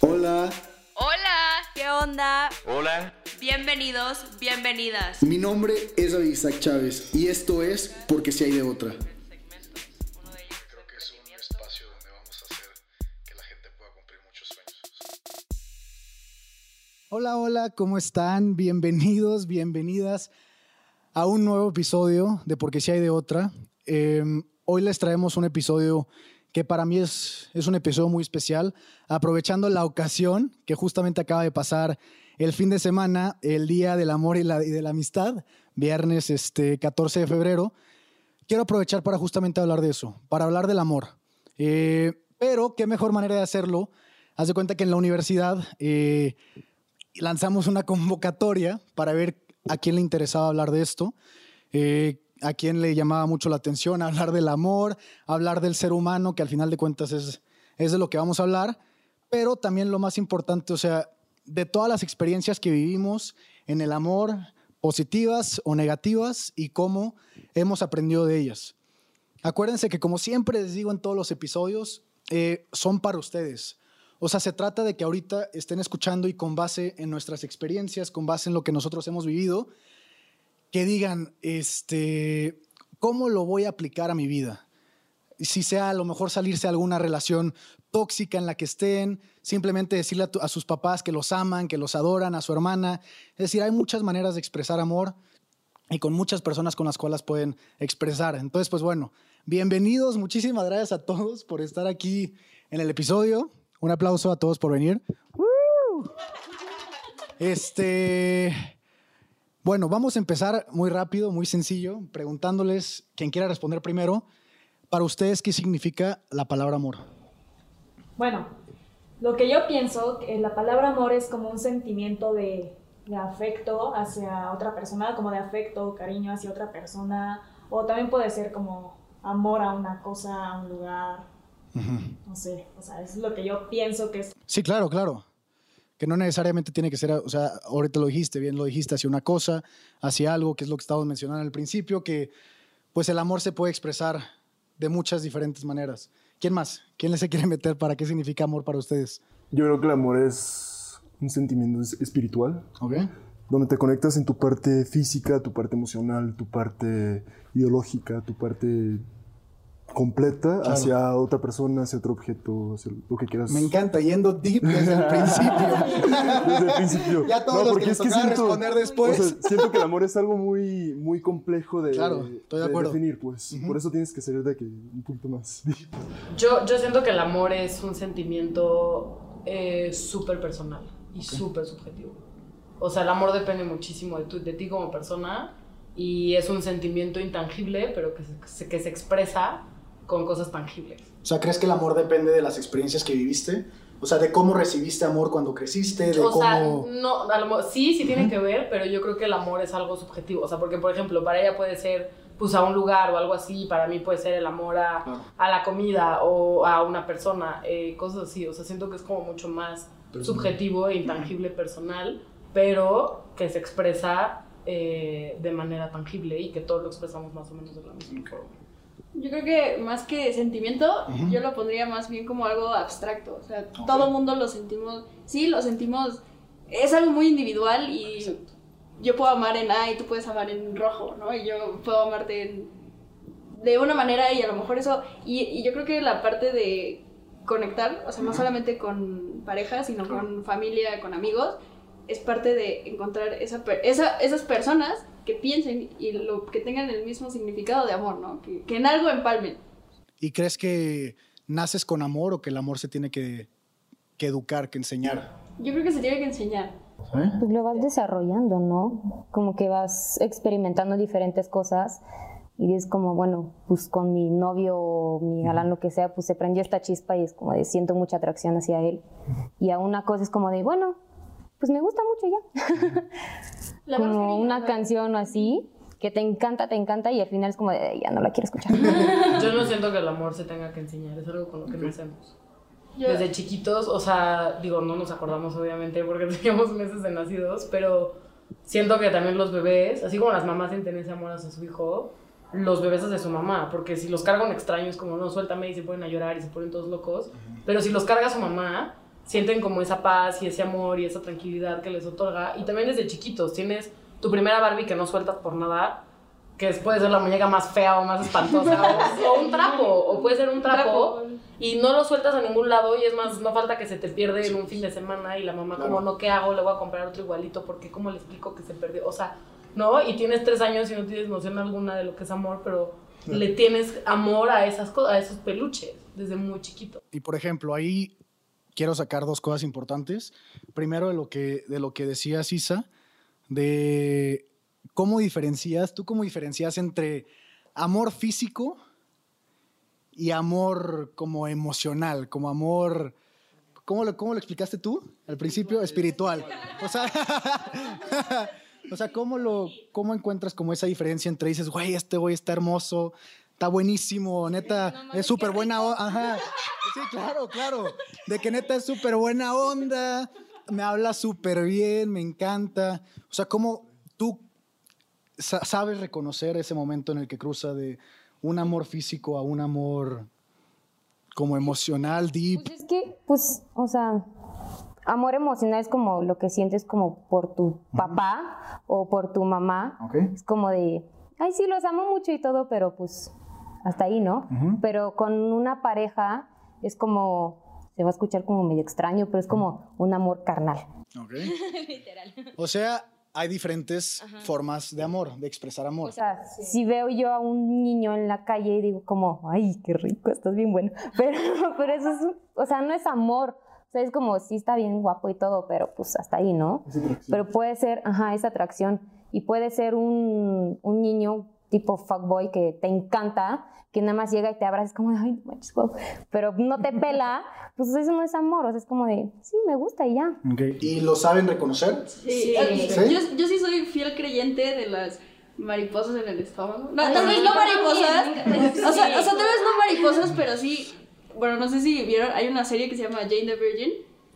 Hola, Hola, ¿Qué onda? Hola. bienvenidos, bienvenidas. mi nombre es David Isaac Chávez y esto es Porque si hay de otra. Creo que es un espacio donde vamos a hacer que la gente pueda cumplir muchos sueños. Hola, hola, ¿cómo están? Bienvenidos, bienvenidas a un nuevo episodio de Porque si hay de otra. Eh, hoy les traemos un episodio que para mí es, es un episodio muy especial, aprovechando la ocasión que justamente acaba de pasar el fin de semana, el Día del Amor y, la- y de la Amistad, viernes este, 14 de febrero. Quiero aprovechar para justamente hablar de eso, para hablar del amor. Eh, pero qué mejor manera de hacerlo. Haz de cuenta que en la universidad eh, lanzamos una convocatoria para ver a quién le interesaba hablar de esto, eh, a quién le llamaba mucho la atención hablar del amor, hablar del ser humano, que al final de cuentas es, es de lo que vamos a hablar, pero también lo más importante, o sea, de todas las experiencias que vivimos en el amor, positivas o negativas, y cómo hemos aprendido de ellas. Acuérdense que como siempre les digo en todos los episodios, eh, son para ustedes. O sea, se trata de que ahorita estén escuchando y con base en nuestras experiencias, con base en lo que nosotros hemos vivido, que digan, este, ¿cómo lo voy a aplicar a mi vida? Si sea a lo mejor salirse de alguna relación tóxica en la que estén, simplemente decirle a, tu- a sus papás que los aman, que los adoran, a su hermana. Es decir, hay muchas maneras de expresar amor y con muchas personas con las cuales pueden expresar. Entonces, pues bueno, bienvenidos, muchísimas gracias a todos por estar aquí en el episodio. Un aplauso a todos por venir. Este, bueno, vamos a empezar muy rápido, muy sencillo, preguntándoles, quien quiera responder primero, para ustedes, ¿qué significa la palabra amor? Bueno, lo que yo pienso, que la palabra amor es como un sentimiento de, de afecto hacia otra persona, como de afecto, cariño hacia otra persona, o también puede ser como amor a una cosa, a un lugar, no sé, o sea, es lo que yo pienso que es. Sí, claro, claro. Que no necesariamente tiene que ser, o sea, ahorita lo dijiste, bien lo dijiste, hacia una cosa, hacia algo, que es lo que estábamos mencionando al principio, que pues el amor se puede expresar de muchas diferentes maneras. ¿Quién más? ¿Quién le se quiere meter para qué significa amor para ustedes? Yo creo que el amor es un sentimiento es- espiritual, ¿Ok? donde te conectas en tu parte física, tu parte emocional, tu parte ideológica, tu parte completa Claro. hacia otra persona, hacia otro objeto, hacia lo que quieras. Me encanta, yendo deep desde el principio. Desde el principio. Ya todos los que les tocaba responder después. o sea, siento que el amor es algo muy, muy complejo de, Claro, estoy de acuerdo. definir, pues. Por eso tienes que salir de que un punto más. Yo, yo siento que el amor es un sentimiento eh, súper personal y súper subjetivo. O sea, el amor depende muchísimo de, tu- de ti como persona y es un sentimiento intangible, pero que se, que se expresa con cosas tangibles. O sea, ¿crees que el amor depende de las experiencias que viviste? O sea, de cómo recibiste amor cuando creciste, de O sea, cómo... no, a lo sí, sí tiene que ver, pero yo creo que el amor es algo subjetivo. O sea, porque, por ejemplo, para ella puede ser pues a un lugar o algo así, para mí puede ser el amor a, Claro. a la comida o a una persona, eh, cosas así. O sea, siento que es como mucho más Personal. subjetivo e intangible personal, pero que se expresa eh, de manera tangible y que todos lo expresamos más o menos de la misma forma. Yo creo que más que sentimiento, yo lo pondría más bien como algo abstracto. O sea, todo mundo lo sentimos, sí, lo sentimos, es algo muy individual y yo puedo amar en A y tú puedes amar en rojo, ¿no? Y yo puedo amarte en- de una manera y a lo mejor eso, y, y yo creo que la parte de conectar, o sea, no solamente con pareja, sino con familia, con amigos, es parte de encontrar esa, esa, esas personas que piensen y lo, que tengan el mismo significado de amor, ¿no? Que, que en algo empalmen. ¿Y crees que naces con amor o que el amor se tiene que, que educar, que enseñar? Yo creo que se tiene que enseñar. Pues lo vas desarrollando, ¿no? Como que vas experimentando diferentes cosas y es como, bueno, pues con mi novio o mi galán, lo que sea, pues se prendió esta chispa y es como de siento mucha atracción hacia él. Y a una cosa es como de, bueno, pues me gusta mucho ya. Como una canción o así, que te encanta, te encanta y al final es como de, ya no la quiero escuchar. Yo no siento que el amor se tenga que enseñar, es algo con lo que nacemos. Yo- Desde chiquitos, o sea, digo, no nos acordamos obviamente porque teníamos meses de nacidos, pero siento que también los bebés, así como las mamás sienten ese amor hacia su hijo, los bebés hacia su mamá, porque si los cargan extraños, como no, suéltame y se ponen a llorar y se ponen todos locos, pero si los carga su mamá, sienten como esa paz y ese amor y esa tranquilidad que les otorga. Y también desde chiquitos, tienes tu primera Barbie que no sueltas por nada, que puede ser la muñeca más fea o más espantosa, o, o un trapo, o puede ser un trapo, y no lo sueltas a ningún lado, y es más, no falta que se te pierde en un fin de semana, y la mamá como, no, ¿qué hago? Le voy a comprar otro igualito, porque ¿cómo le explico que se perdió? O sea, ¿no? Y tienes tres años y no tienes noción alguna de lo que es amor, pero le tienes amor a esas cosas, a esos peluches, desde muy chiquito. Y por ejemplo, ahí quiero sacar dos cosas importantes. Primero, de lo que, de lo que decía Sisa, de cómo diferencias, tú cómo diferencias entre amor físico y amor como emocional, como amor... ¿Cómo lo, cómo lo explicaste tú al principio? Espiritual. O sea, o sea ¿cómo, lo, ¿cómo encuentras como esa diferencia entre dices, güey, este güey está hermoso, está buenísimo, neta, es súper buena onda. Ajá. Sí, claro, claro. De que neta es súper buena onda, me habla súper bien, me encanta. O sea, ¿cómo tú sa- sabes reconocer ese momento en el que cruza de un amor físico a un amor como emocional, deep? Pues es que, pues, o sea, amor emocional es como lo que sientes como por tu papá o por tu mamá. Es como de, ay, sí, los amo mucho y todo, pero pues hasta ahí, ¿no? Pero con una pareja es como, se va a escuchar como medio extraño, pero es como un amor carnal. Ok. O sea, hay diferentes formas de amor, de expresar amor. O sea, si veo yo a un niño en la calle y digo como, ay, qué rico, estás bien bueno. Pero, pero eso es, o sea, no es amor. O sea, es como, sí está bien guapo y todo, pero pues hasta ahí, ¿no? Pero puede ser, ajá, esa atracción. Y puede ser un, un niño tipo fuckboy que te encanta, que nada más llega y te abraza, es como, de, ay, no manches, guau", Pero no te pela, pues eso no es amor. O sea, es como de, sí, me gusta y ya. Ok. ¿Y lo saben reconocer? Sí. ¿Sí? Yo, yo sí soy fiel creyente de las mariposas en el estómago. No, Ay, tal sí, vez no mariposas. O sea, o sea, tal vez no mariposas, pero sí. Bueno, no sé si vieron, hay una serie que se llama Jane the Virgin.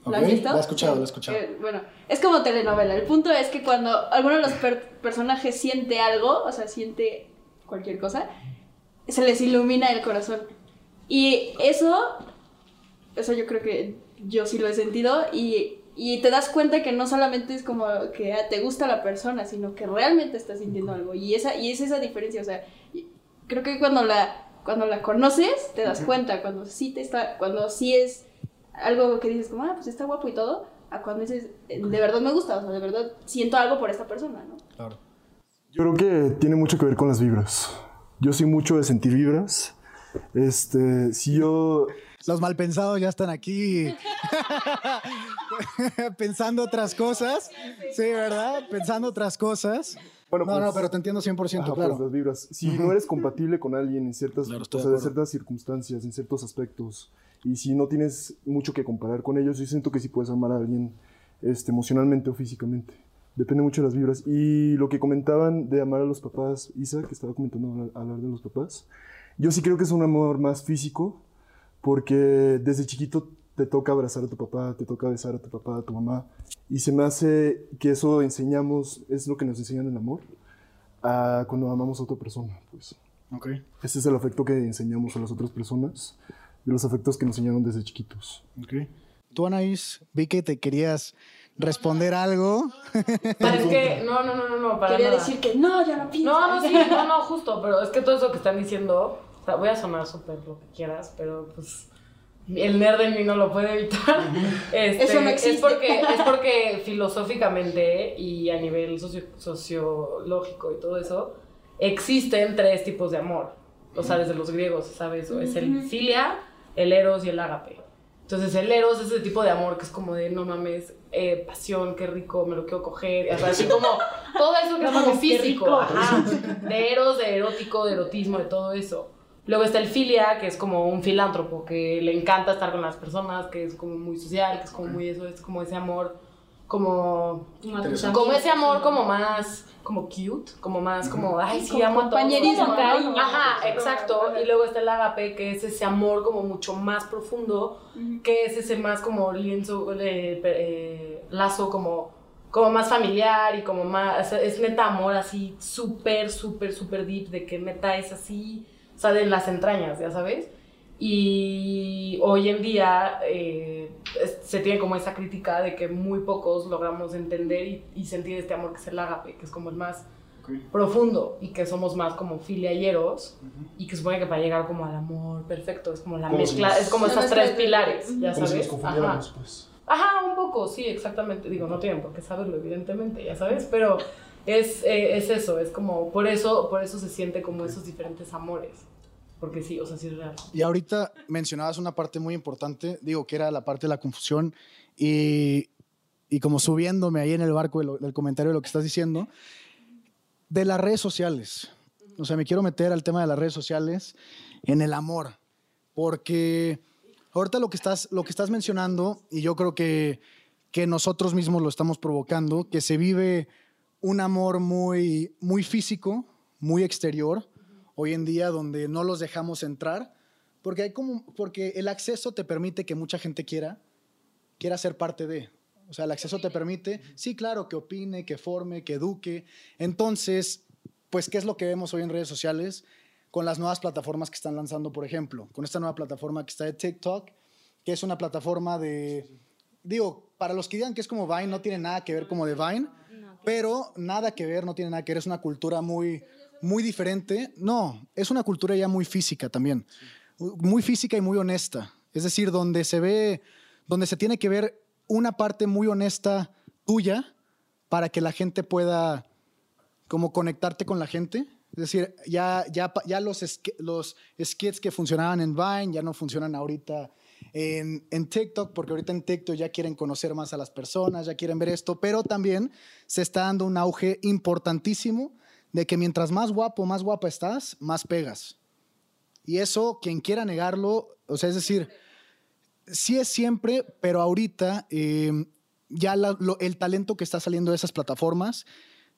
La he escuchado, la he escuchado. Eh, bueno, es como telenovela. El punto es que cuando alguno de los per- personajes siente algo, o sea, siente cualquier cosa, se les ilumina el corazón. Y eso, eso yo creo que yo sí lo he sentido y, y te das cuenta que no solamente es como que ah, te gusta la persona, sino que realmente estás sintiendo algo. Y, esa, y es esa diferencia, o sea, creo que cuando la, cuando la conoces te das cuenta, cuando sí, te está, cuando sí es algo que dices como, ah, pues está guapo y todo, a cuando dices, eh, de verdad me gusta, o sea, de verdad siento algo por esta persona, ¿no? Claro. Yo creo que tiene mucho que ver con las vibras. Yo soy mucho de sentir vibras. Este, si yo Los malpensados ya están aquí pensando otras cosas. Sí, ¿verdad? Pensando otras cosas. Bueno, no, pues- no, pero te entiendo 100%, Ajá, claro. pues, las vibras. Si no eres compatible con alguien en ciertas, Claro, o sea, de ciertas circunstancias, en ciertos aspectos, y si no tienes mucho que comparar con ellos, yo siento que sí puedes amar a alguien este, emocionalmente o físicamente. Depende mucho de las vibras. Y lo que comentaban de amar a los papás, Isa, que estaba comentando hablar- de los papás, yo sí creo que es un amor más físico, porque desde chiquito te toca abrazar a tu papá, te toca besar a tu papá, a tu mamá, y se me hace que eso enseñamos, es lo que nos enseñan el amor, a cuando amamos a otra persona, pues. Ok. Ese es el afecto que enseñamos a las otras personas, de los afectos que nos enseñaron desde chiquitos. ok. Tú, Anaís, vi que te querías responder algo. Pero es que, no, no, no, no, no, para Quería nada. decir que no, ya no pienso. No, no, sí, no, no, justo, pero es que todo eso que están diciendo, o sea, voy a sonar súper lo que quieras, pero pues el nerd en mí no lo puede evitar. Este, Eso no Es existe. porque, es porque filosóficamente y a nivel socio- sociológico y todo eso, existen tres tipos de amor. O sea, desde los griegos, ¿sabes? O es el filia, el eros y el ágape. Entonces el eros es ese tipo de amor que es como de no mames, eh, pasión, qué rico, me lo quiero coger, o sea, así como todo eso que es como físico, ajá, de eros, de erótico, de erotismo, de todo eso. Luego está el filia, que es como un filántropo, que le encanta estar con las personas, que es como muy social, que es como muy eso, es como ese amor, como, como ese amor como más, como cute, como más como, ay, sí, Como amo a todos. compañerismo, cariño. Ajá, exacto. Y luego está el agape, que es ese amor como mucho más profundo, que es ese más como lienzo, eh, eh, lazo como, como más familiar y como más, es, es neta amor así súper, súper, súper deep, de que neta es así, o sea, de las entrañas, ya sabes. Y hoy en día eh, se tiene como esa crítica de que muy pocos logramos entender y, y sentir este amor que es el ágape, que es como el más profundo y que somos más como filiayeros y que supone que para llegar como al amor perfecto es como la si mezcla, nos- es como mezcla tres pilares, ya Como si sabes. nos Ajá. pues. Ajá, un poco, sí, exactamente. Digo, no tienen por qué saberlo, evidentemente, ya sabes, pero es, eh, es eso, es como, por eso, por eso se siente como esos diferentes amores. Porque sí, o sea, sí es real. Y ahorita mencionabas una parte muy importante, digo, que era la parte de la confusión y, y como subiéndome ahí en el barco del comentario de lo que estás diciendo, de las redes sociales. O sea, me quiero meter al tema de las redes sociales en el amor, porque ahorita lo que estás, lo que estás mencionando, y yo creo que, que nosotros mismos lo estamos provocando, que se vive un amor muy, muy físico, muy exterior, hoy en día donde no los dejamos entrar, porque, hay como, porque el acceso te permite que mucha gente quiera, quiera ser parte de. O sea, el acceso te permite, sí, claro, que opine, que forme, que eduque. Entonces, pues, ¿qué es lo que vemos hoy en redes sociales? Con las nuevas plataformas que están lanzando, por ejemplo, con esta nueva plataforma que está de TikTok, que es una plataforma de, digo, para los que digan que es como Vine, no tiene nada que ver como de Vine, pero nada que ver, no tiene nada que ver, es una cultura muy, muy diferente. No, es una cultura ya muy física también, muy física y muy honesta. Es decir, donde se ve, donde se tiene que ver una parte muy honesta tuya para que la gente pueda como conectarte con la gente. Es decir, ya, ya, ya los, los skits que funcionaban en Vine ya no funcionan ahorita en, en TikTok, porque ahorita en TikTok ya quieren conocer más a las personas, ya quieren ver esto, pero también se está dando un auge importantísimo de que mientras más guapo, más guapa estás, más pegas. Y eso, quien quiera negarlo, o sea, es decir, sí es siempre, pero ahorita eh, ya el talento que está saliendo de esas plataformas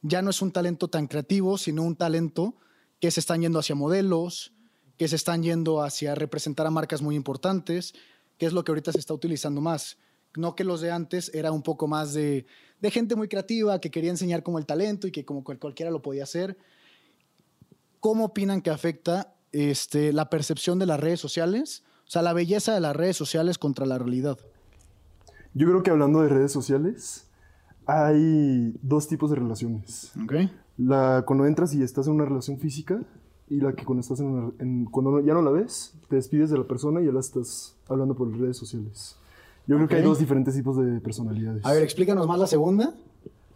ya no es un talento tan creativo, sino un talento que se están yendo hacia modelos, que se están yendo hacia representar a marcas muy importantes, que es lo que ahorita se está utilizando más. No que los de antes era un poco más de, de gente muy creativa, que quería enseñar como el talento y que como cual- cualquiera lo podía hacer. ¿Cómo opinan que afecta este, la percepción de las redes sociales? O sea, la belleza de las redes sociales contra la realidad. Yo creo que hablando de redes sociales, hay dos tipos de relaciones. ¿Ok? La cuando entras y estás en una relación física y la que cuando estás en una, en- cuando ya no la ves, te despides de la persona y ya la estás hablando por redes sociales. Yo creo que hay dos diferentes tipos de personalidades. A ver, explícanos más la segunda.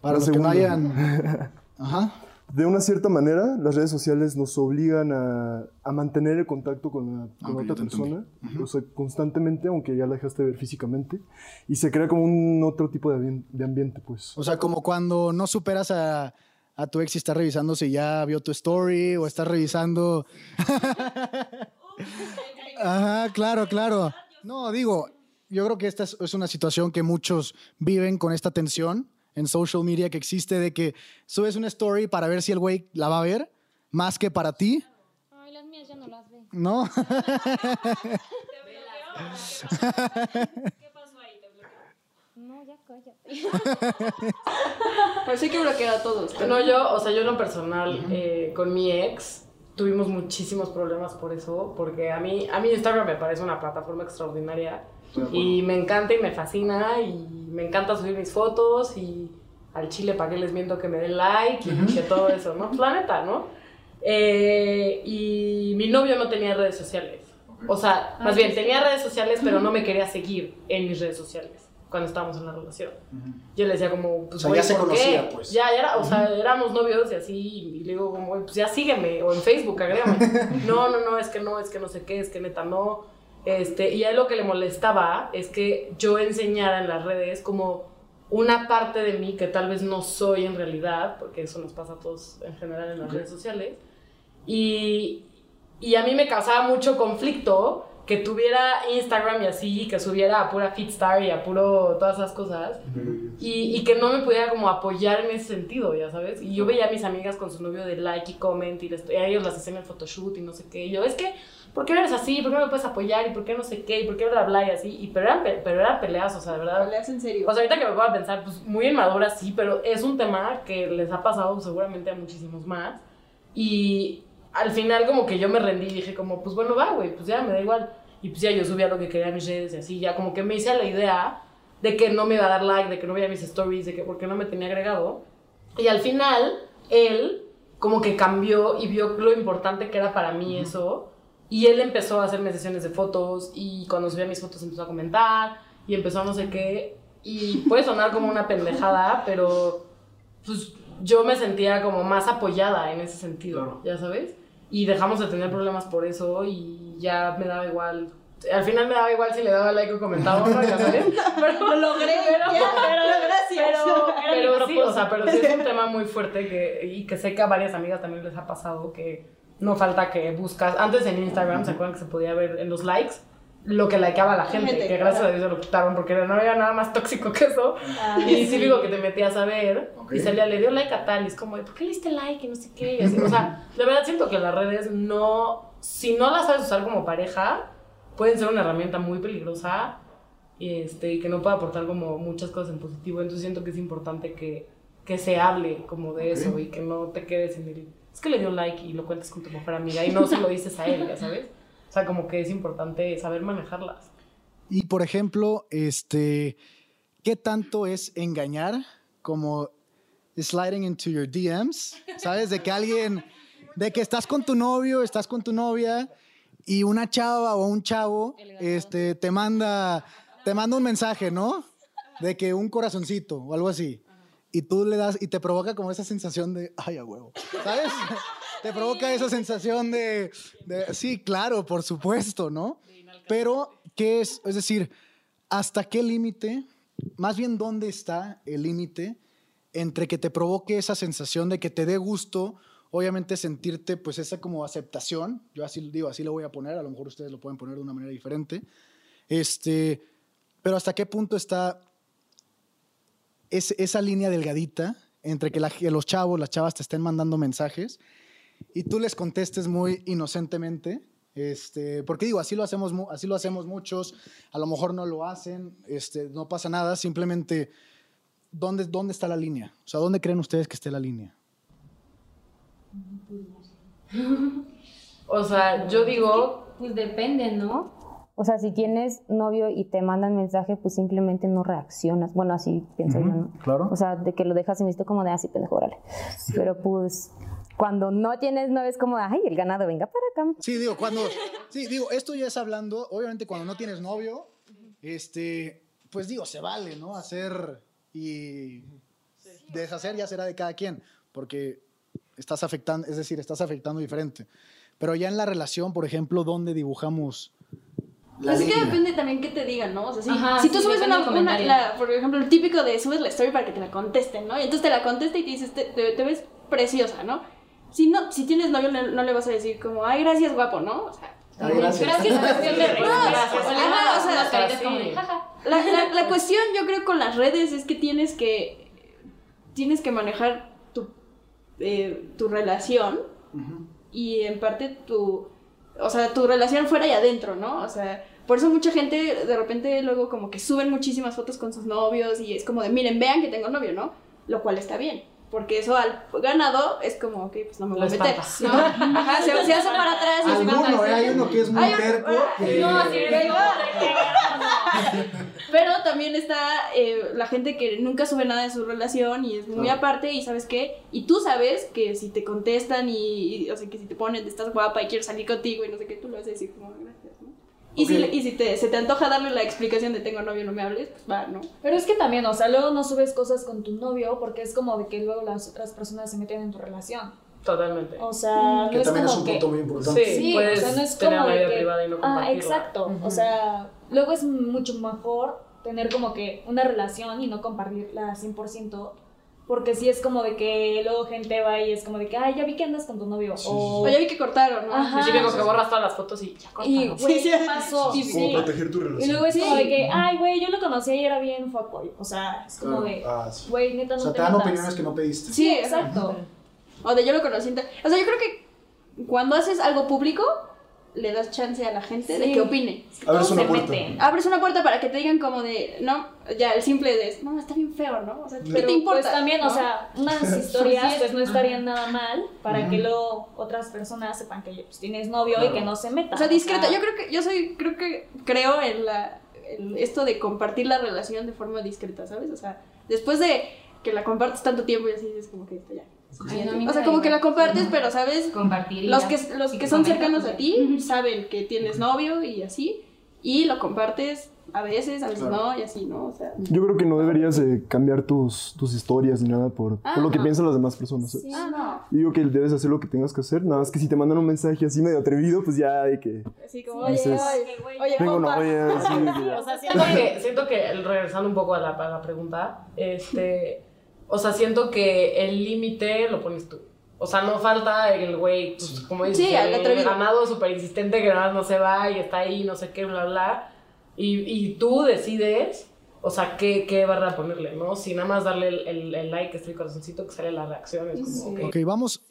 Para La los que no segunda. hayan. Ajá. De una cierta manera, las redes sociales nos obligan a, a mantener el contacto con la, con Ok, la ya otra persona, o sea, constantemente, aunque ya la dejaste de ver físicamente, y se crea como un otro tipo de, de ambiente, pues. O sea, como cuando no superas a, a tu ex y estás revisando si ya vio tu story o estás revisando. Ajá, claro, claro. No, digo, yo creo que esta es, es una situación que muchos viven con esta tensión en social media que existe de que subes una story para ver si el güey la va a ver, más que para ti, Ay, las mías ya no las ve. ¿no? ¿Qué pasó ahí? Te bloqueó. No, ya cállate. Pues hay que bloquear a todos. No, yo, o sea, yo en lo personal, eh, con mi ex, tuvimos muchísimos problemas por eso, porque a mí, a mí Instagram me parece una plataforma extraordinaria y me encanta y me fascina y me encanta subir mis fotos y al chile para que les miento que me den like y que todo eso, ¿no? Pues la neta, ¿no? Eh, y mi novio no tenía redes sociales. O sea, más bien tenía redes sociales, pero no me quería seguir en mis redes sociales cuando estábamos en la relación. Yo le decía como, pues, O sea, güey, ya se ¿por conocía, qué? pues. Ya, ya era, o sea, éramos novios y así, y le digo como, "Güey, pues ya sígueme, o en Facebook, agrégame. no, no, no, es que no, es que no sé qué, es que neta no. Este, y a él lo que le molestaba es que yo enseñara en las redes como una parte de mí que tal vez no soy en realidad, porque eso nos pasa a todos en general en las redes sociales. Y, y a mí me causaba mucho conflicto que tuviera Instagram y así, que subiera a pura Fitstar y a puro todas esas cosas, y, y que no me pudiera como apoyar en ese sentido, ya sabes. Y yo veía a mis amigas con su novio de like y comment, y, les- y a ellos las hacían el photoshoot y no sé qué. Y yo, es que, ¿por qué eres así? ¿Por qué no me puedes apoyar? ¿Y por qué no sé qué? ¿Y por qué bla, bla? Y así. Y, pero, eran, pe- pero eran peleas, o sea, de verdad. Peleas en serio. O sea, ahorita que me puedo pensar, pues muy inmadura sí, pero es un tema que les ha pasado seguramente a muchísimos más. Y al final como que yo me rendí y dije como, pues bueno, va, güey, pues ya me da igual. Y pues ya yo subía lo que quería a mis redes y así, ya como que me hice la idea de que no me iba a dar like, de que no veía mis stories, de que porque no me tenía agregado. Y al final, él como que cambió y vio lo importante que era para mí eso. Y él empezó a hacerme sesiones de fotos y cuando subía mis fotos empezó a comentar y empezó a no sé qué. Y puede sonar como una pendejada, pero pues yo me sentía como más apoyada en ese sentido, ya sabes. Y dejamos de tener problemas por eso y ya me daba igual. Al final me daba igual si le daba like o comentaba, ¿no? ya sabes. Pero, Lo logré, pero, ya, pero, gracias. pero, sí, o sea, pero sí es un tema muy fuerte que, y que sé que a varias amigas también les ha pasado que no falta que buscas. Antes en Instagram, ¿se acuerdan que se podía ver en los likes? Lo que likeaba la gente, gente, que gracias claro. a Dios se lo quitaron porque no había nada más tóxico que eso. Ah, Y sí digo que te metías a ver Ok. y salía, le dio like a tal, y es como, ¿por qué le diste like? Y no sé qué. Y así, o sea, la verdad siento que las redes no, si no las sabes usar como pareja, pueden ser una herramienta muy peligrosa y este, y que no puede aportar como muchas cosas en positivo. Entonces siento que es importante que, que se hable como de eso y que no te quedes en el, es que le dio like y lo cuentas con tu mejor amiga y no se lo dices a él, ya sabes. O sea, como que es importante saber manejarlas. Y por ejemplo, este, ¿qué tanto es engañar como sliding into your DMs? ¿Sabes? De que alguien, de que estás con tu novio, estás con tu novia y una chava o un chavo este, te manda, te manda un mensaje, ¿no? De que un corazoncito o algo así. Y tú le das y te provoca como esa sensación de, ay, a huevo, ¿sabes? Te provoca esa sensación de, de, sí, claro, por supuesto, ¿no? Pero, ¿qué es? Es decir, ¿hasta qué límite, más bien dónde está el límite entre que te provoque esa sensación de que te dé gusto, obviamente sentirte pues esa como aceptación, yo así digo, así lo voy a poner, a lo mejor ustedes lo pueden poner de una manera diferente, este, pero hasta qué punto está es, esa línea delgadita entre que, la- que los chavos, las chavas te estén mandando mensajes y tú les contestes muy inocentemente, este, porque digo, así lo hacemos, así lo hacemos muchos, a lo mejor no lo hacen, este, no pasa nada, simplemente, ¿dónde, ¿dónde está la línea? O sea, ¿dónde creen ustedes que esté la línea? O sea, yo digo, Pues depende, ¿no? O sea, si tienes novio y te mandan mensaje, pues simplemente no reaccionas. Bueno, así pienso yo, ¿no? Claro. O sea, de que lo dejas y visto como de así, pendejo, órale. Pero pues, cuando no tienes novio es como, ay, el ganado, venga para acá. Sí, digo, cuando, sí, digo, esto ya es hablando, obviamente cuando no tienes novio, este, pues digo, se vale, ¿no? Hacer y deshacer ya será de cada quien, porque estás afectando, es decir, estás afectando diferente. Pero ya en la relación, por ejemplo, ¿dónde dibujamos la Pues es que depende también qué te digan, ¿no? O sea, si, Ajá, si tú sí, subes una, una- la- por ejemplo, el típico de subes la story para que te la contesten, ¿no? Y entonces te la contesta y te dices, te, te- te ves preciosa, ¿no? Si no, si tienes novio, no, no le vas a decir como, ay, gracias, guapo, ¿no? O sea, Ay, gracias. Gracias, cuestión de la cuestión yo creo con las redes es que tienes que, tienes que manejar tu, eh, tu relación y en parte tu, o sea, tu relación fuera y adentro, ¿no? O sea, por eso mucha gente de repente luego como que suben muchísimas fotos con sus novios y es como de, miren, vean que tengo novio, ¿no? Lo cual está bien. Porque eso al ganado es como, ok, pues no me voy a meter, espantas. ¿no? Ajá, se, se hace para atrás y se Alguno, ¿eh? Hay uno que es muy terco. que- No, sí, Que va. Pero también está eh, la gente que nunca sube nada de su relación y es muy aparte y sabes qué, y tú sabes que si te contestan y, y, o sea, que si te ponen, estás guapa y quiero salir contigo y no sé qué, tú lo vas a decir como gracias, Y si, Ok. le- y si te, se te antoja darle la explicación de tengo novio, no me hables, pues va, ¿no? Pero es que también, o sea, luego no subes cosas con tu novio porque es como de que luego las otras personas se meten en tu relación. totalmente. O sea, Que no es también es como un que... punto muy importante. Sí. Sí, puedes o sea, no es tener como una vida que- privada y no Ah, compartirla. exacto. O sea, luego es mucho mejor tener como que una relación y no compartirla 100%, porque sí es como de que luego gente va y es como de que, ay, ya vi que andas con tu novio. Sí, o, O ya vi que cortaron, ¿no? Ajá. Típico que borras todas las fotos y ya corta, y, güey, Sí, ¿qué sí. pasó? Sí, Sí. Como proteger tu Y relación. luego es como Sí. de que, ay, güey, yo lo conocí y era bien fuckboy. O sea, es como de, Ah, sí. güey, neta, O no sea, te te dan opiniones que no pediste. Sí, exacto. O de yo lo conocí. O sea, yo creo que cuando haces algo público, le das chance a la gente de que opine. Abres una se puerta. meten. Abres una puerta para que te digan como de, no, ya el simple de, no, está bien feo, ¿no? O sea, ¿qué Pero te importa? pues también, o sea, unas historias Sí, pues no estarían nada mal para que luego otras personas sepan que pues, tienes novio y que no se metan. O sea, discreta. Yo creo que, yo soy, creo que, creo en la, en esto de compartir la relación de forma discreta, ¿sabes? O sea, después de que la compartes tanto tiempo y así es como que esto ya. Ay, no, o sea, como que la compartes, pero sabes, Compartir los que, los que son cercanos a ti saben que tienes novio y así, y lo compartes a veces, a veces no, y así, ¿no? O sea, Yo creo que no deberías de cambiar tus, tus historias ni nada por, por lo que Ah. piensan las demás personas. ¿sabes? ah, no. Yo digo que debes hacer lo que tengas que hacer, nada más que si te mandan un mensaje así medio atrevido, pues ya hay que... Así como, oye, Dices, oye, oye, Tengo que ya. O sea, siento que, siento que regresando un poco a la, a la pregunta, este, o sea, siento que el límite lo pones tú. O sea, no falta el güey, pues, como dices, Sí, el atrevido. ganado súper insistente que nada más no se va y está ahí, no sé qué, bla, bla. Y, y tú decides, o sea, qué, qué barra ponerle, ¿no? Si nada más darle el, el, el like, este corazoncito que sale la reacción, es como, ok. Ok, vamos,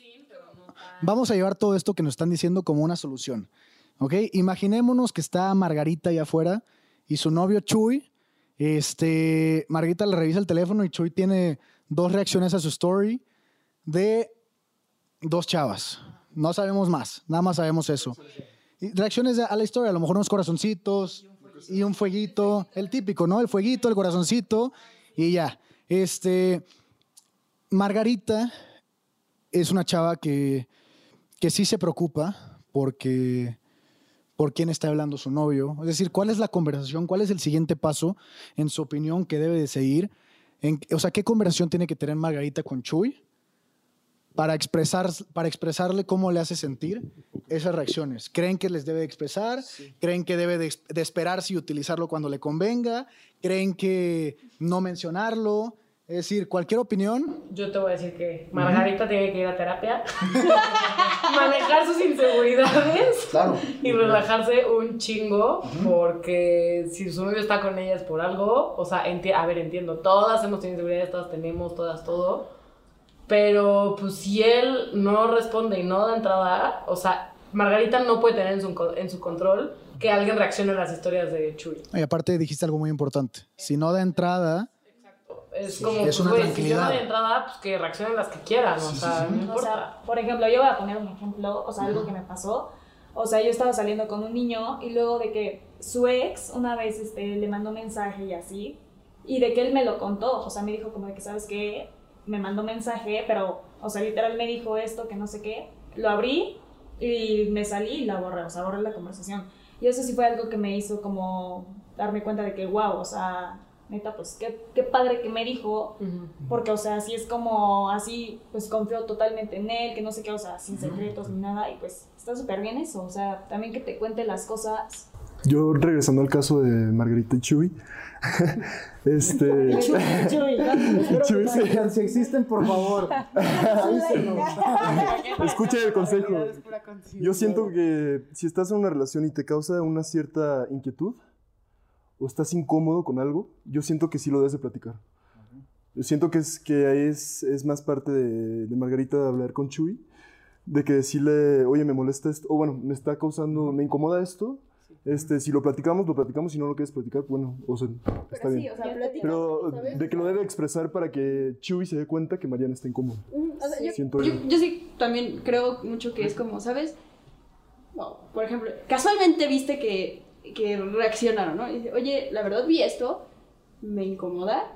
vamos a llevar todo esto que nos están diciendo como una solución. Ok, imaginémonos que está Margarita allá afuera y su novio Chuy. Este, Margarita le revisa el teléfono y Chuy tiene dos reacciones a su story de dos chavas. No sabemos más, nada más sabemos eso. Reacciones a la historia, a lo mejor unos corazoncitos y un fueguito, el típico, ¿no? El fueguito, el corazoncito y ya. Este, Margarita es una chava que, que sí se preocupa porque por quién está hablando su novio. Es decir, cuál es la conversación, cuál es el siguiente paso, en su opinión, que debe de seguir. En- o sea, ¿qué conversación tiene que tener Margarita con Chuy para, expresar, para expresarle cómo le hace sentir esas reacciones? ¿Creen que les debe de expresar? ¿Creen que debe de, de esperarse y utilizarlo cuando le convenga? ¿Creen que no mencionarlo? Es decir, cualquier opinión Yo te voy a decir que Margarita tiene que ir a terapia, manejar sus inseguridades Claro. y relajarse un chingo, porque si su novio está con ella es por algo. O sea, a ver, entiendo, todas hemos tenido inseguridades, todas tenemos, todas todo. Pero pues si él no responde y no da entrada, o sea, Margarita no puede tener en su, en su control que alguien reaccione a las historias de Chuy. Y aparte dijiste algo muy importante. Si no da entrada, Es como, es pues, una güey, si yo no tranquilidad. de entrada, pues que reaccionen las que quieran, o sea, no O importa. sea, por ejemplo, yo voy a poner un ejemplo, o sea, algo que me pasó. O sea, yo estaba saliendo con un niño y luego de que su ex una vez este, le mandó mensaje y así, y de que él me lo contó, o sea, me dijo como de que, ¿sabes qué? Me mandó mensaje, pero, o sea, literal me dijo esto, que no sé qué. Lo abrí y me salí y la borré, o sea, borré la conversación. Y eso sí fue algo que me hizo como darme cuenta de que, wow, o sea, neta, pues qué, qué padre que me dijo, porque, o sea, así es como, así, pues confío totalmente en él, que no sé qué, o sea, sin secretos ni nada, y pues está súper bien eso, o sea, también que te cuente las cosas. Yo regresando al caso de Margarita y Chuy, este... Chuy, sí. si existen, por favor. Escucha el consejo. Yo siento que si estás en una relación y te causa una cierta inquietud o estás incómodo con algo, yo siento que sí lo debes de platicar. Yo siento que es, que es, es más parte de, de Margarita de hablar con Chuy, de que decirle, oye, me molesta esto, o bueno, me está causando, me incomoda esto. Este, si lo platicamos, lo platicamos, si no lo quieres platicar, bueno, o sea, está Pero sí, bien. o sea, Pero ¿sabes? de que lo debe expresar para que Chuy se dé cuenta que Mariana está incómoda. O sea, yo, Siento yo, yo. yo sí también creo mucho que es como, ¿sabes? No, por ejemplo, casualmente viste que, que reaccionaron, ¿no? Y dice, oye, la verdad vi esto, me incomoda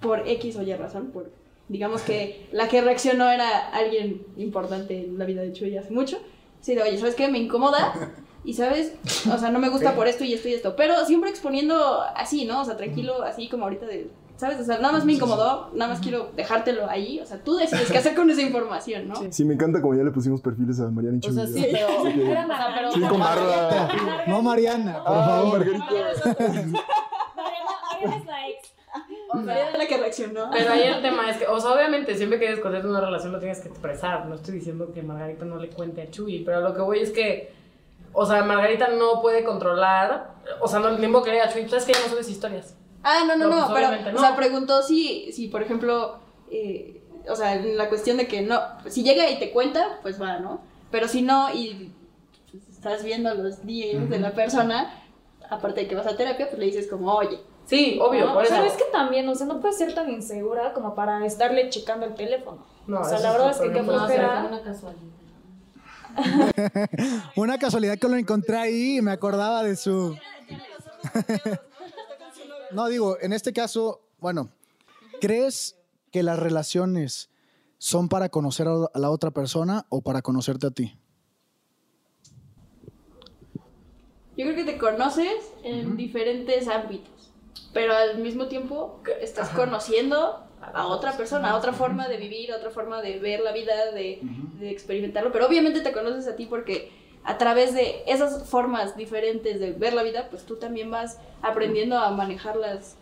por X o Y razón, por, digamos que la que reaccionó era alguien importante en la vida de Chuy hace mucho. Sí, de, oye, ¿sabes qué? Me incomoda. Y sabes, o sea, no me gusta por esto y esto y esto. Pero siempre exponiendo así, ¿no? O sea, tranquilo, así como ahorita de. ¿Sabes? O sea, nada más me incomodó, nada más quiero dejártelo ahí. O sea, tú decides qué hacer con esa información, ¿no? Sí, me encanta como ya le pusimos perfiles a Mariana y O Chuy. sea, sí, pero... Sí, que- o sea, pero- Sí, con barba. No, Mariana, por Ah, favor. Margarita. Mariana es la ex. Mariana es la que reaccionó. Pero ahí el tema es que, o sea, obviamente siempre que descubres una relación lo tienes que expresar. No estoy diciendo que Margarita no le cuente a Chuy, pero lo que voy es que, o sea, Margarita no puede controlar, o sea, no le mismo que le diga a Chuy, ¿sabes que ya no subes historias? Ah, no, no, No, no, pues, pero, obviamente o no. sea, preguntó si, si por ejemplo, eh, o sea, en la cuestión de que no, si llega y te cuenta, pues va, ¿no? Pero si no, y estás viendo los DMs de la persona, aparte de que vas a terapia, pues le dices como, oye. Sí, obvio, No, por eso. Pero es que también, o sea, no puedes ser tan insegura como para estarle checando el teléfono. No, o sea, eso la verdad es que qué no flojera. Una casualidad. Una casualidad que lo encontré ahí y me acordaba de su... no, digo, en este caso, bueno, ¿crees que las relaciones son para conocer a la otra persona o para conocerte a ti? Yo creo que te conoces en diferentes ámbitos, pero al mismo tiempo estás conociendo a otra persona, a otra forma de vivir, a otra forma de ver la vida, de, de experimentarlo, pero obviamente te conoces a ti porque a través de esas formas diferentes de ver la vida, pues tú también vas aprendiendo a manejar las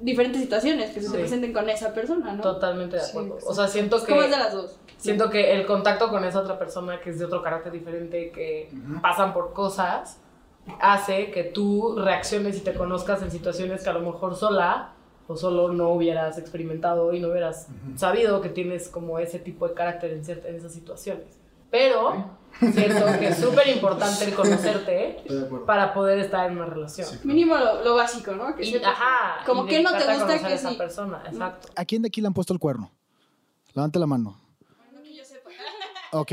diferentes situaciones que se te Sí. presenten con esa persona, ¿no? Totalmente de acuerdo. o sea, siento que. como es de las dos. Siento que el contacto con esa otra persona que es de otro carácter diferente, que pasan por cosas, hace que tú reacciones y te conozcas en situaciones que a lo mejor sola o solo no hubieras experimentado y no hubieras sabido que tienes como ese tipo de carácter en, en esas situaciones. Pero siento que es súper importante el conocerte para poder estar en una relación. Mínimo lo, lo básico, ¿no? Que Y, sepas- ajá, como que no te gusta que esa sí. persona, exacto. ¿A quién de aquí le han puesto el cuerno? Levante la mano. ¿Ok?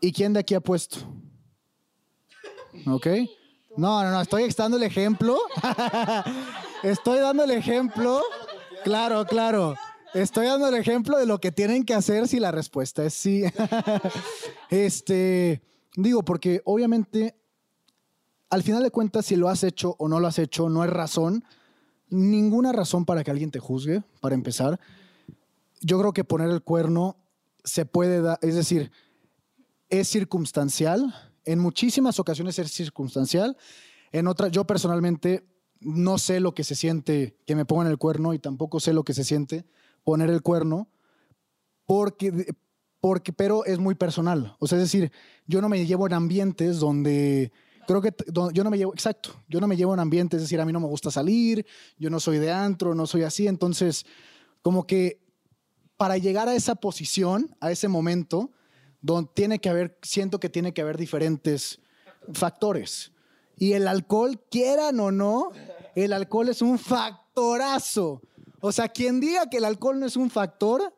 ¿Y quién de aquí ha puesto? ¿Ok? No, no, no, estoy dando el ejemplo. estoy dando el ejemplo. Claro, claro. Estoy dando el ejemplo de lo que tienen que hacer si la respuesta es sí. este, digo, porque obviamente, al final de cuentas, si lo has hecho o no lo has hecho, no es razón, ninguna razón para que alguien te juzgue, para empezar. Yo creo que poner el cuerno se puede dar, es decir, es circunstancial. En muchísimas ocasiones es circunstancial. En otras, yo personalmente no sé lo que se siente que me pongan el cuerno y tampoco sé lo que se siente poner el cuerno, porque, porque, pero es muy personal. O sea, es decir, yo no me llevo en ambientes donde, creo que yo no me llevo, exacto, yo no me llevo en ambientes, es decir, a mí no me gusta salir, yo no soy de antro, no soy así, entonces, como que para llegar a esa posición, a ese momento, donde tiene que haber, siento que tiene que haber diferentes factores. Y el alcohol, quieran o no, el alcohol es un factorazo. O sea, quien diga que el alcohol no es un factor,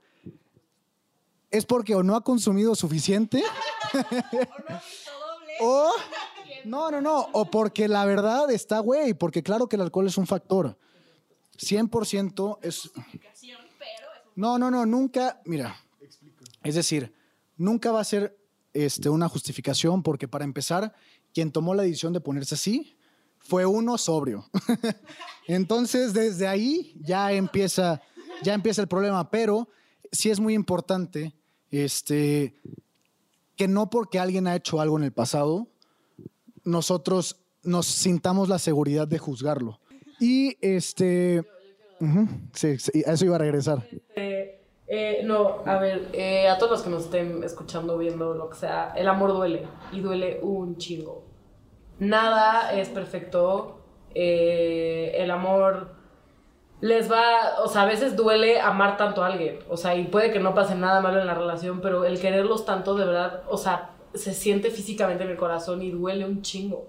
es porque o no ha consumido suficiente, o no, no, no, o porque la verdad está, güey, porque claro que el alcohol es un factor. 100% es... No, no, no, nunca, mira, es decir, nunca va a ser este, una justificación porque para empezar, quien tomó la decisión de ponerse así fue uno sobrio. Entonces, desde ahí ya empieza, ya empieza el problema, pero sí es muy importante este, que no porque alguien ha hecho algo en el pasado, nosotros nos sintamos la seguridad de juzgarlo. Y este, ujú, sí, sí, a eso iba a regresar. Eh, eh, no, a ver, eh, a todos los que nos estén escuchando, viendo, lo que sea, el amor duele y duele un chingo. Nada es perfecto. eh, el amor les va, o sea, a veces duele amar tanto a alguien, o sea, y puede que no pase nada malo en la relación, pero el quererlos tanto de verdad, o sea, se siente físicamente en el corazón y duele un chingo.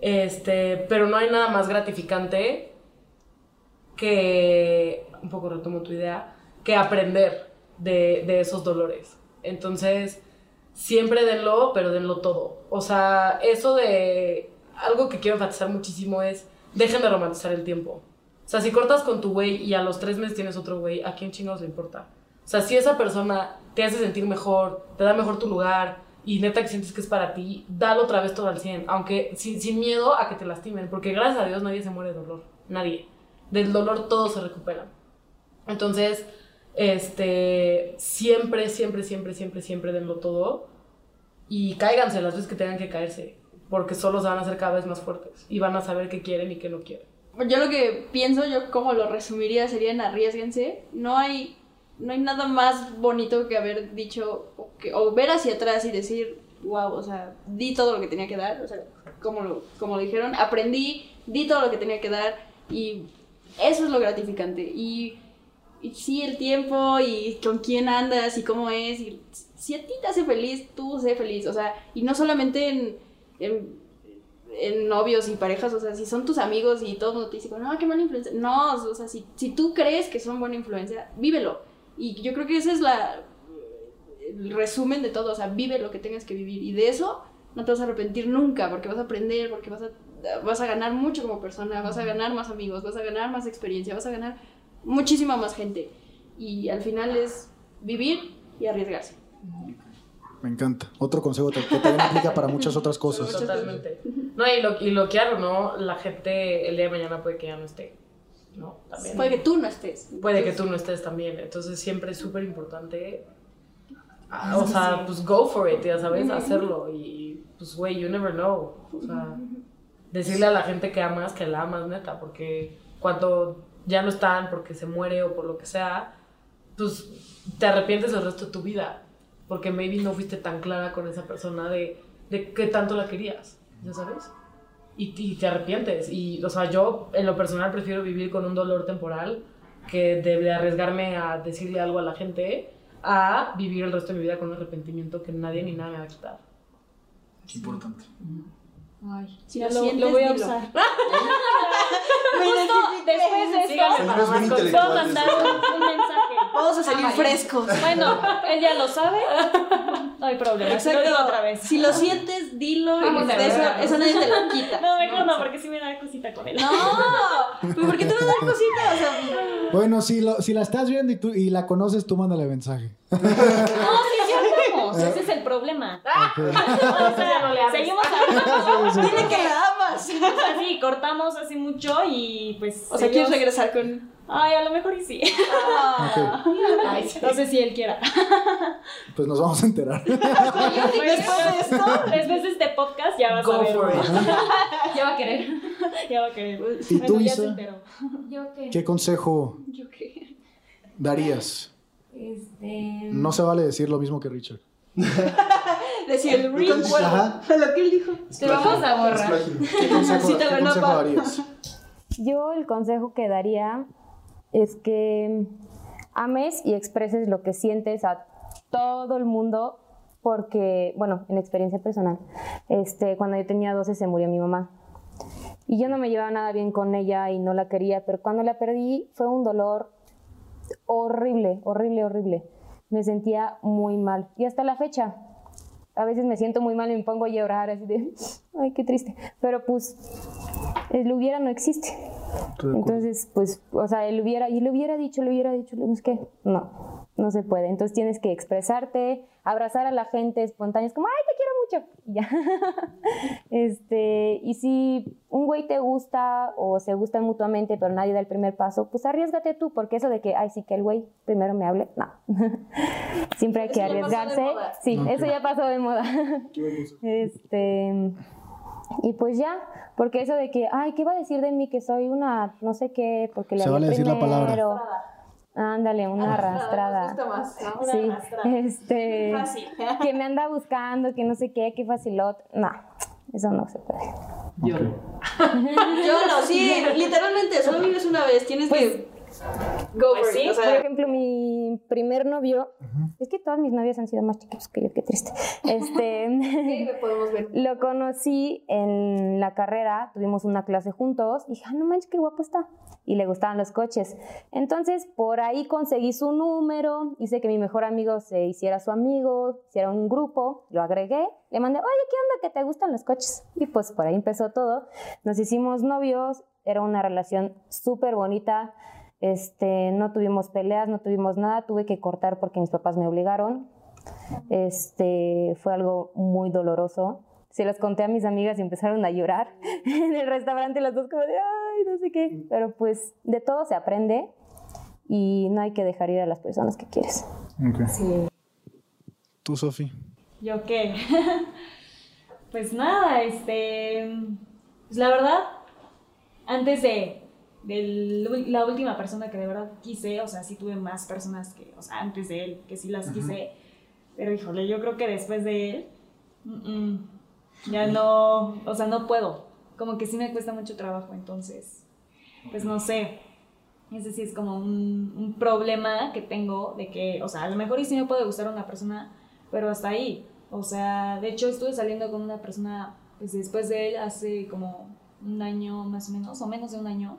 Este, pero no hay nada más gratificante que, un poco retomo tu idea, que aprender de, de esos dolores. Entonces, siempre denlo, pero denlo todo. O sea, eso de, algo que quiero enfatizar muchísimo es, dejen de romantizar el tiempo. O sea, si cortas con tu güey y a los tres meses tienes otro güey, ¿a quién chingados le importa? O sea, si esa persona te hace sentir mejor, te da mejor tu lugar y neta que sientes que es para ti, dalo otra vez todo al 100, aunque sin, sin miedo a que te lastimen, porque gracias a Dios nadie se muere de dolor, nadie. Del dolor todos se recuperan. Entonces, este, siempre, siempre, siempre, siempre, siempre denlo todo y cáiganse las veces que tengan que caerse, porque solo se van a hacer cada vez más fuertes y van a saber qué quieren y qué no quieren. Yo lo que pienso, yo como lo resumiría sería en arriesguense. No hay, no hay nada más bonito que haber dicho o, que, o ver hacia atrás y decir, wow, o sea, di todo lo que tenía que dar. O sea, como lo, como lo dijeron, aprendí, di todo lo que tenía que dar y eso es lo gratificante. Y y sí, el tiempo y con quién andas y cómo es. Y si a ti te hace feliz, tú sé feliz. O sea, y no solamente en, en, novios y parejas, o sea, si son tus amigos y todo el mundo te dice, no, qué mala influencia. No, o sea, si, si tú crees que son buena influencia, vívelo. Y yo creo que ese es la, el resumen de todo. O sea, vive lo que tengas que vivir. Y de eso no te vas a arrepentir nunca, porque vas a aprender, porque vas a, vas a ganar mucho como persona, vas a ganar más amigos, vas a ganar más experiencia, vas a ganar muchísima más gente. Y al final es vivir y arriesgarse. Me encanta. Otro consejo que también aplica para muchas otras cosas. Totalmente. No, y lo, y lo que hago, ¿no? La gente el día de mañana puede que ya no esté. ¿no? También. Puede que tú no estés. Puede que tú no estés también. Entonces siempre es súper importante. ah, O sea, pues go for it, ya sabes, hacerlo. Y pues, güey, you never know. O sea, decirle a la gente que amas que la amas, neta. Porque cuando ya no están, porque se muere o por lo que sea, pues te arrepientes el resto de tu vida. Porque maybe no fuiste tan clara con esa persona de, de qué tanto la querías, ya sabes. Y, y te arrepientes. Y, o sea, yo en lo personal prefiero vivir con un dolor temporal que de, de arriesgarme a decirle algo a la gente a vivir el resto de mi vida con un arrepentimiento que nadie ni nada me va a quitar. Importante. Ay, si lo, lo, sientes, lo voy a dilo. usar. Justo después de esto, puedo mandar un, un mensaje. Vamos a salir frescos. Bueno, él ya lo sabe. No hay problema. Lo digo otra vez. Si lo sientes, dilo. y Vamos a eso, ver. eso nadie te lo quita. No, mejor no, porque sí me da cosita con él. No, ¿por qué te vas a dar cosita? O sea, Bueno, si, lo, si la estás viendo y, tú, y la conoces, tú mándale mensaje. No, sí, Ese es el problema. Ok. O sea, no le hables. seguimos hablando. Dile que la amas. O sea, sí, cortamos hace mucho y pues. O sea, ¿quieres regresar con.? Ay, a lo mejor y sí. Ah. Ay, sí. No sé si él quiera. Pues nos vamos a enterar. Después de esto, después de este podcast, ya vas a Go ver. for it. Ya va a querer. Ya va a querer. ¿Y tú, Bueno, ya se Isa? enteró. ¿Yo qué? ¿Qué consejo ¿Yo qué? darías? Este. No se vale decir lo mismo que Richard. Decía el real Ajá. lo que él dijo. Te vamos a borrar. ¿Qué consejo, Sí te qué consejo darías? Yo el consejo que daría es que ames y expreses lo que sientes a todo el mundo porque, bueno, en experiencia personal, este, cuando yo tenía 12 se murió mi mamá. Y yo no me llevaba nada bien con ella y no la quería, pero cuando la perdí fue un dolor horrible, horrible, horrible. Me sentía muy mal. Y hasta la fecha, a veces me siento muy mal y me pongo a llorar así de, ay, qué triste. Pero pues, el hubiera no existe. Entonces, pues, o sea, él hubiera, y le hubiera dicho, le hubiera dicho, es que no, no se puede. Entonces tienes que expresarte, abrazar a la gente espontánea, es como, ay, te quiero mucho. Y ya. este, y si un güey te gusta o se gustan mutuamente, pero nadie da el primer paso, pues arriesgate tú, porque eso de que, ay, sí que el güey primero me hable, no. Siempre hay que arriesgarse. Sí, eso ya pasó de moda. Este, y pues ya, porque eso de que, ay, ¿qué va a decir de mí que soy una no sé qué? Porque le Se vale decir la palabra. primero. Ándale, una arrastrada. Me gusta más, ¿no? Una Sí, arrastrada. este, Fácil. que me anda buscando, que no sé qué, que facilot. No, eso no se puede. Yo. Yo no, sí, literalmente, solo vives una vez, tienes que go for Pues sí, it. Por ejemplo, mi primer novio, es que todas mis novios han sido más chiquitos que yo, qué triste. Este, ¿qué podemos ver? Lo conocí en la carrera, tuvimos una clase juntos y dije, ah, no manches, qué guapo está. Y le gustaban los coches. Entonces, por ahí conseguí su número, hice que mi mejor amigo se hiciera su amigo, hiciera un grupo, lo agregué, le mandé, oye, ¿qué onda que te gustan los coches? Y pues por ahí empezó todo. Nos hicimos novios, era una relación súper bonita. Este, no tuvimos peleas, no tuvimos nada, tuve que cortar porque mis papás me obligaron. Este, fue algo muy doloroso. Se los conté a mis amigas y empezaron a llorar en el restaurante, las dos como de, ay, no sé qué. Pero pues de todo se aprende y no hay que dejar ir a las personas que quieres. Sí. Tú, Sofi. ¿Yo qué? pues nada, este. Pues la verdad, antes de, de la última persona que de verdad quise, o sea, sí tuve más personas que, o sea, antes de él, que sí las quise, pero híjole, yo creo que después de él, mm, mm, ya no, o sea, no puedo. Como que sí me cuesta mucho trabajo, entonces, pues no sé. Ese sí es como un, un problema que tengo de que, o sea, a lo mejor y sí me puede gustar una persona, pero hasta ahí. O sea, de hecho estuve saliendo con una persona pues, después de él hace como un año más o menos, o menos de un año.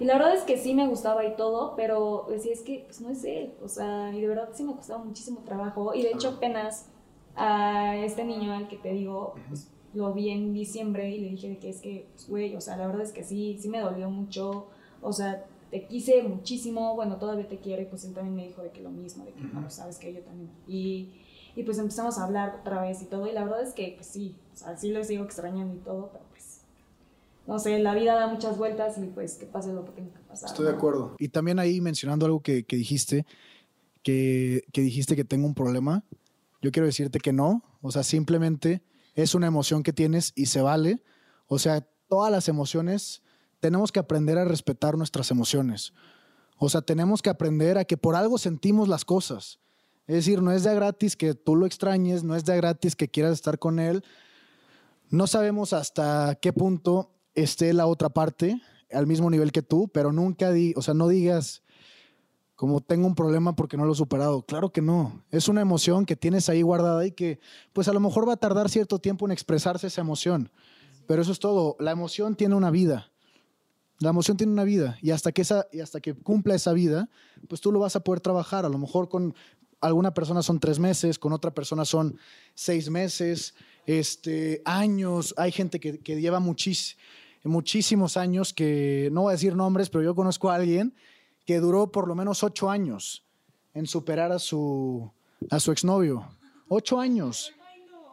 Y la verdad es que sí me gustaba y todo, pero decía, es que pues no es él. O sea, y de verdad sí me costaba muchísimo trabajo. Y de hecho apenas a este niño al que te digo, pues, lo vi en diciembre y le dije de que es que, pues, güey, o sea, la verdad es que sí, sí me dolió mucho. O sea, te quise muchísimo, bueno, todavía te quiero. Y pues él también me dijo de que lo mismo, de que no, sabes que yo también. Y, y pues empezamos a hablar otra vez y todo. Y la verdad es que, pues sí, o sea, sí lo sigo extrañando y todo, pero no sé, la vida da muchas vueltas y pues que pase lo que tenga que pasar. Estoy de ¿no? acuerdo. Y también ahí mencionando algo que, que dijiste, que, que dijiste que tengo un problema, yo quiero decirte que no, o sea, simplemente es una emoción que tienes y se vale. O sea, todas las emociones, tenemos que aprender a respetar nuestras emociones. O sea, tenemos que aprender a que por algo sentimos las cosas. Es decir, no es de gratis que tú lo extrañes, no es de gratis que quieras estar con él. No sabemos hasta qué punto esté la otra parte al mismo nivel que tú, pero nunca di, o sea, no digas como tengo un problema porque no lo he superado. Claro que no. Es una emoción que tienes ahí guardada y que pues a lo mejor va a tardar cierto tiempo en expresarse esa emoción. Pero eso es todo. La emoción tiene una vida. La emoción tiene una vida y hasta que esa y hasta que cumpla esa vida, pues tú lo vas a poder trabajar. A lo mejor con alguna persona son tres meses, con otra persona son seis meses, este, años. Hay gente que, que lleva muchis- muchísimos años que no voy a decir nombres, pero yo conozco a alguien que duró por lo menos ocho años en superar a su a su exnovio. Ocho años.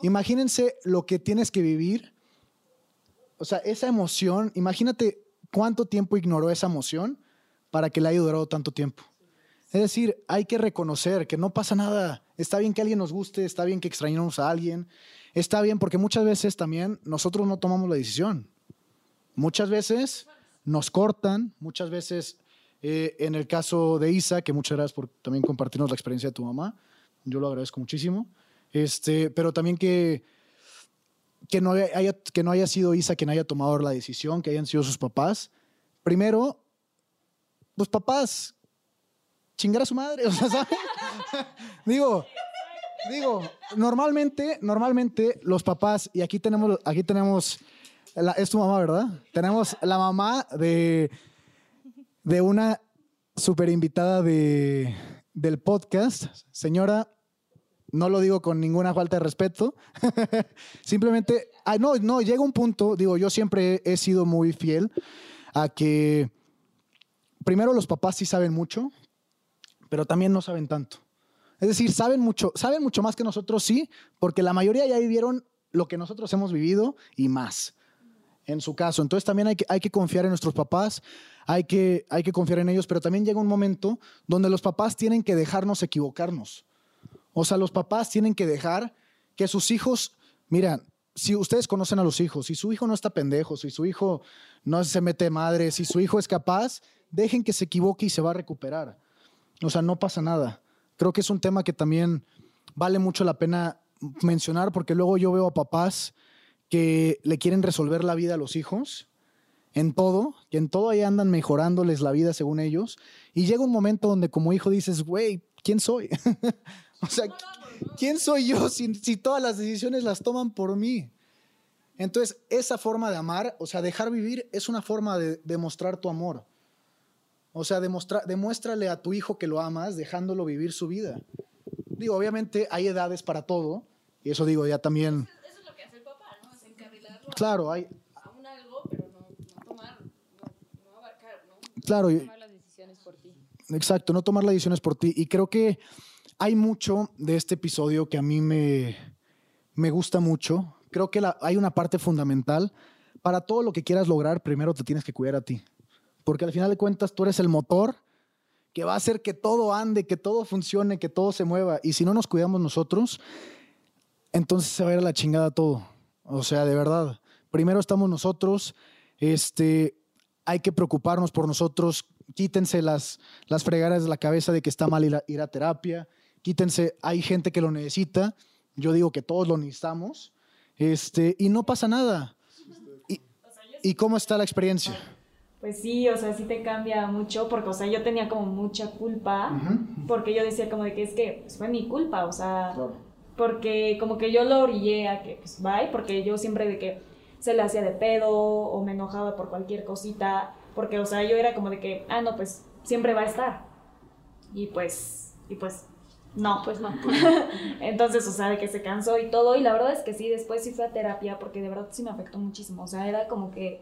Imagínense lo que tienes que vivir. O sea, esa emoción, imagínate cuánto tiempo ignoró esa emoción para que le haya durado tanto tiempo. Es decir, hay que reconocer que no pasa nada. Está bien que alguien nos guste, está bien que extrañemos a alguien, está bien porque muchas veces también nosotros no tomamos la decisión. Muchas veces nos cortan, muchas veces, eh, en el caso de Isa, que muchas gracias por también compartirnos la experiencia de tu mamá, yo lo agradezco muchísimo, este, pero también que, que, no haya, que no haya sido Isa quien haya tomado la decisión, que hayan sido sus papás. Primero, los papás, chingar a su madre, o sea, ¿saben? digo, digo, normalmente, normalmente los papás, y aquí tenemos, aquí tenemos, es tu mamá, ¿verdad? Tenemos la mamá de, de una super invitada de, del podcast. Señora, no lo digo con ninguna falta de respeto. Simplemente, no, no, llega un punto, digo, yo siempre he sido muy fiel a que primero los papás sí saben mucho, pero también no saben tanto. Es decir, saben mucho, saben mucho más que nosotros, sí, porque la mayoría ya vivieron lo que nosotros hemos vivido y más en su caso. Entonces también hay que, hay que confiar en nuestros papás, hay que, hay que confiar en ellos, pero también llega un momento donde los papás tienen que dejarnos equivocarnos. O sea, los papás tienen que dejar que sus hijos, mira, si ustedes conocen a los hijos, si su hijo no está pendejo, si su hijo no se mete madre, si su hijo es capaz, dejen que se equivoque y se va a recuperar. O sea, no pasa nada. Creo que es un tema que también vale mucho la pena mencionar porque luego yo veo a papás que le quieren resolver la vida a los hijos en todo, que en todo ahí andan mejorándoles la vida según ellos, y llega un momento donde como hijo dices, güey, ¿quién soy? o sea, ¿quién soy yo si, todas las decisiones las toman por mí? Entonces, esa forma de amar, o sea, dejar vivir es una forma de demostrar tu amor. O sea, demostra, demuéstrale a tu hijo que lo amas dejándolo vivir su vida. Digo, obviamente hay edades para todo, y eso digo, ya también... Eso es lo que hace el papá, ¿no? Es encarrilarlo Claro, hay, a un algo, pero no, no tomar, no, no abarcar, ¿no? claro, y- Tomar las decisiones por ti. Exacto, no tomar las decisiones por ti. Y creo que hay mucho de este episodio que a mí me, me gusta mucho. Creo que la- hay una parte fundamental. Para todo lo que quieras lograr, primero te tienes que cuidar a ti. Porque al final de cuentas tú eres el motor que va a hacer que todo ande, que todo funcione, que todo se mueva. Y si no nos cuidamos nosotros, entonces se va a ir a la chingada todo. O sea, de verdad. Primero estamos nosotros, este, hay que preocuparnos por nosotros, quítense las, las fregadas de la cabeza de que está mal ir a, ir a terapia, quítense, hay gente que lo necesita, yo digo que todos lo necesitamos, este, y no pasa nada. ¿Y, y cómo está la experiencia? pues sí, o sea, sí te cambia mucho, porque, o sea, yo tenía como mucha culpa, porque yo decía como de que es que pues, fue mi culpa, o sea, Claro. porque como que yo lo orillé a que, pues, bye, porque yo siempre de que se le hacía de pedo o me enojaba por cualquier cosita, porque, o sea, yo era como de que, ah, no, pues, siempre va a estar. Y pues, y pues, no. Pues no. Entonces, o sea, de que se cansó y todo. Y la verdad es que sí, después sí fue a terapia porque de verdad sí me afectó muchísimo. O sea, era como que.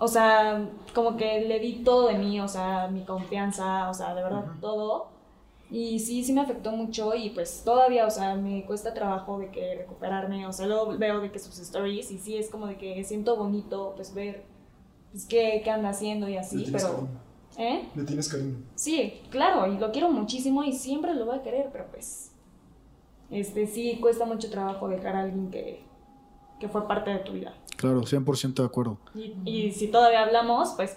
O sea, como que le di todo de mí, o sea, mi confianza, o sea, de verdad todo. Y sí, sí me afectó mucho y pues todavía, o sea, me cuesta trabajo de que recuperarme. O sea, luego veo de que sus stories y sí es como de que siento bonito, pues ver pues, qué, qué anda haciendo y así, pero. cariño. ¿Eh? Le tienes cariño. Sí, claro, y lo quiero muchísimo y siempre lo voy a querer, pero pues. Este sí cuesta mucho trabajo dejar a alguien que, que fue parte de tu vida. Claro, 100% de acuerdo. Y, y si todavía hablamos, pues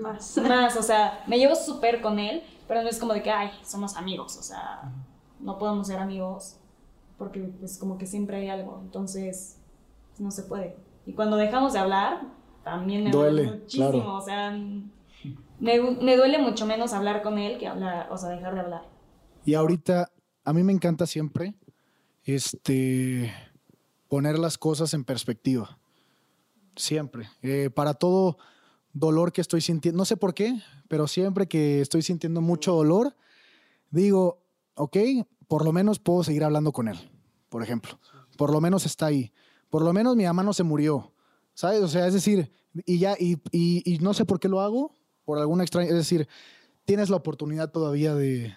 Más. más, o sea, me llevo súper con él, pero no es como de que, ay, somos amigos, o sea, no podemos ser amigos porque pues como que siempre hay algo, entonces pues, no se puede. Y cuando dejamos de hablar, también me duele, muchísimo, claro. o sea, me, me duele mucho menos hablar con él que hablar, o sea, dejar de hablar. Y ahorita, a mí me encanta siempre este, poner las cosas en perspectiva. Siempre. Eh, para todo dolor que estoy sintiendo, no sé por qué, pero siempre que estoy sintiendo mucho dolor, digo, ok, por lo menos puedo seguir hablando con él, por ejemplo. Por lo menos está ahí. Por lo menos mi mamá no se murió, ¿sabes? O sea, es decir, y ya, y, y- y no sé por qué lo hago, por alguna extraña, es decir, tienes la oportunidad todavía de,